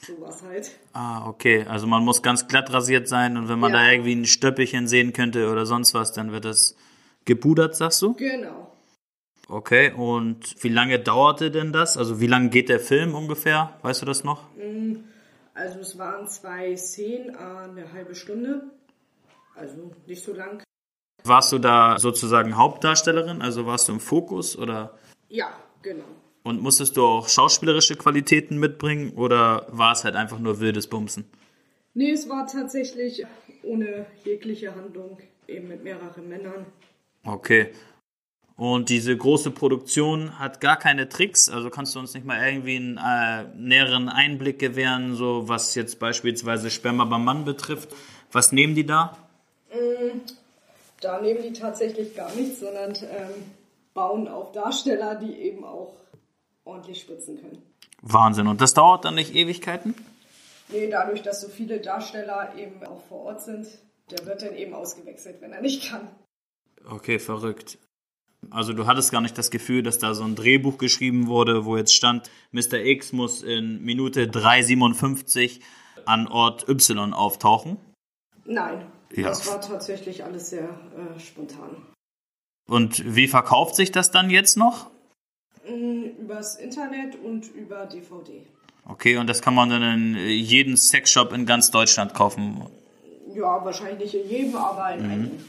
Sowas halt. Ah, okay. Also man muss ganz glatt rasiert sein und wenn man ja. da irgendwie ein Stöppelchen sehen könnte oder sonst was, dann wird das gepudert, sagst du? Genau. Okay, und wie lange dauerte denn das? Also wie lange geht der Film ungefähr? Weißt du das noch? Mm, also es waren zwei Szenen, eine halbe Stunde. Also nicht so lang. Warst du da sozusagen Hauptdarstellerin? Also warst du im Fokus oder? Ja, genau. Und musstest du auch schauspielerische Qualitäten mitbringen oder war es halt einfach nur wildes Bumsen? Nee, es war tatsächlich ohne jegliche Handlung, eben mit mehreren Männern. Okay. Und diese große Produktion hat gar keine Tricks, also kannst du uns nicht mal irgendwie einen äh, näheren Einblick gewähren, so was jetzt beispielsweise Sperma beim Mann betrifft. Was nehmen die da? Da nehmen die tatsächlich gar nichts, sondern ähm, bauen auf Darsteller, die eben auch ordentlich spritzen können. Wahnsinn. Und das dauert dann nicht Ewigkeiten? Nee, dadurch, dass so viele Darsteller eben auch vor Ort sind, der wird dann eben ausgewechselt, wenn er nicht kann. Okay, verrückt. Also du hattest gar nicht das Gefühl, dass da so ein Drehbuch geschrieben wurde, wo jetzt stand, Mr. X muss in Minute 3,57 an Ort Y auftauchen? Nein, ja. das war tatsächlich alles sehr äh, spontan. Und wie verkauft sich das dann jetzt noch? Mm, übers Internet und über DVD. Okay, und das kann man dann in jedem Sexshop in ganz Deutschland kaufen? Ja, wahrscheinlich nicht in jedem, aber in mhm. einigen.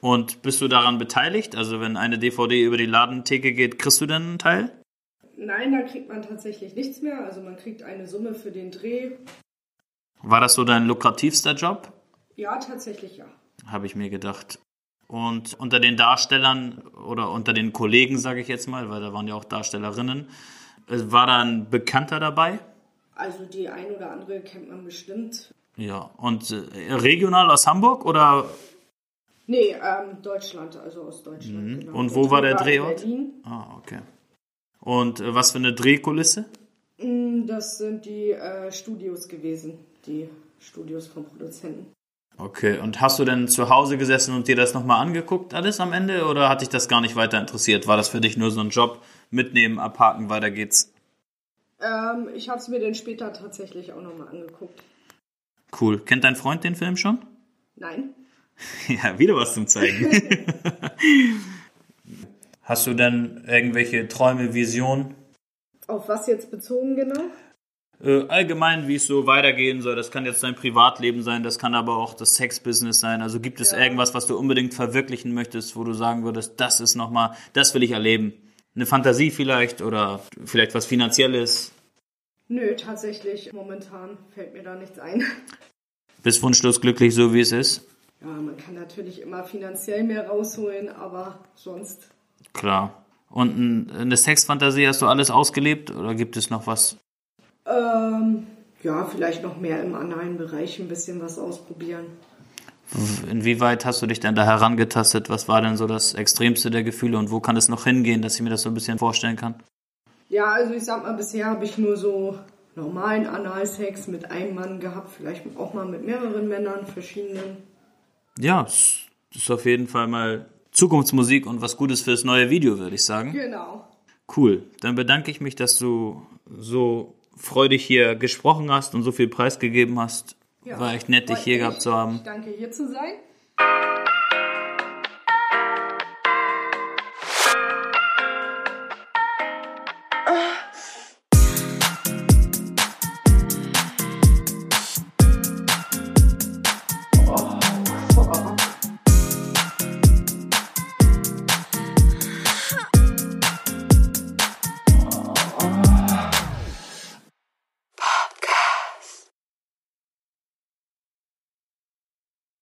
Und bist du daran beteiligt? Also wenn eine DVD über die Ladentheke geht, kriegst du dann einen Teil? Nein, da kriegt man tatsächlich nichts mehr. Also man kriegt eine Summe für den Dreh. War das so dein lukrativster Job? Ja, tatsächlich ja. Habe ich mir gedacht. Und unter den Darstellern oder unter den Kollegen, sage ich jetzt mal, weil da waren ja auch Darstellerinnen, äh, war da ein Bekannter dabei? Also die ein oder andere kennt man bestimmt. Ja, und äh, regional aus Hamburg oder? Nee, ähm, Deutschland, also aus Deutschland. Mhm. Genau. Und wo der war der Drehort? Berlin. Ah, okay. Und äh, was für eine Drehkulisse? Mm, das sind die äh, Studios gewesen, die Studios vom Produzenten. Okay, und hast du denn zu Hause gesessen und dir das nochmal angeguckt, alles am Ende, oder hat dich das gar nicht weiter interessiert? War das für dich nur so ein Job, mitnehmen, abhaken, weiter geht's? Ähm, ich habe es mir dann später tatsächlich auch nochmal angeguckt. Cool. Kennt dein Freund den Film schon? Nein. ja, wieder was zum Zeigen. hast du denn irgendwelche Träume, Visionen? Auf was jetzt bezogen genau? Äh, allgemein, wie es so weitergehen soll. Das kann jetzt dein Privatleben sein, das kann aber auch das Sexbusiness sein. Also gibt es ja. irgendwas, was du unbedingt verwirklichen möchtest, wo du sagen würdest, das ist nochmal, das will ich erleben. Eine Fantasie vielleicht oder vielleicht was Finanzielles? Nö, tatsächlich. Momentan fällt mir da nichts ein. Bist wunschlos glücklich, so wie es ist? Ja, man kann natürlich immer finanziell mehr rausholen, aber sonst. Klar. Und eine Sexfantasie hast du alles ausgelebt oder gibt es noch was, ähm, ja, vielleicht noch mehr im analen Bereich ein bisschen was ausprobieren. Inwieweit hast du dich denn da herangetastet? Was war denn so das Extremste der Gefühle und wo kann es noch hingehen, dass ich mir das so ein bisschen vorstellen kann? Ja, also ich sag mal, bisher habe ich nur so normalen Analsex mit einem Mann gehabt, vielleicht auch mal mit mehreren Männern, verschiedenen. Ja, das ist auf jeden Fall mal Zukunftsmusik und was Gutes fürs neue Video, würde ich sagen. Genau. Cool. Dann bedanke ich mich, dass du so freudig hier gesprochen hast und so viel preisgegeben hast. Ja, war echt nett, dich hier gehabt zu haben. Danke, hier zu sein.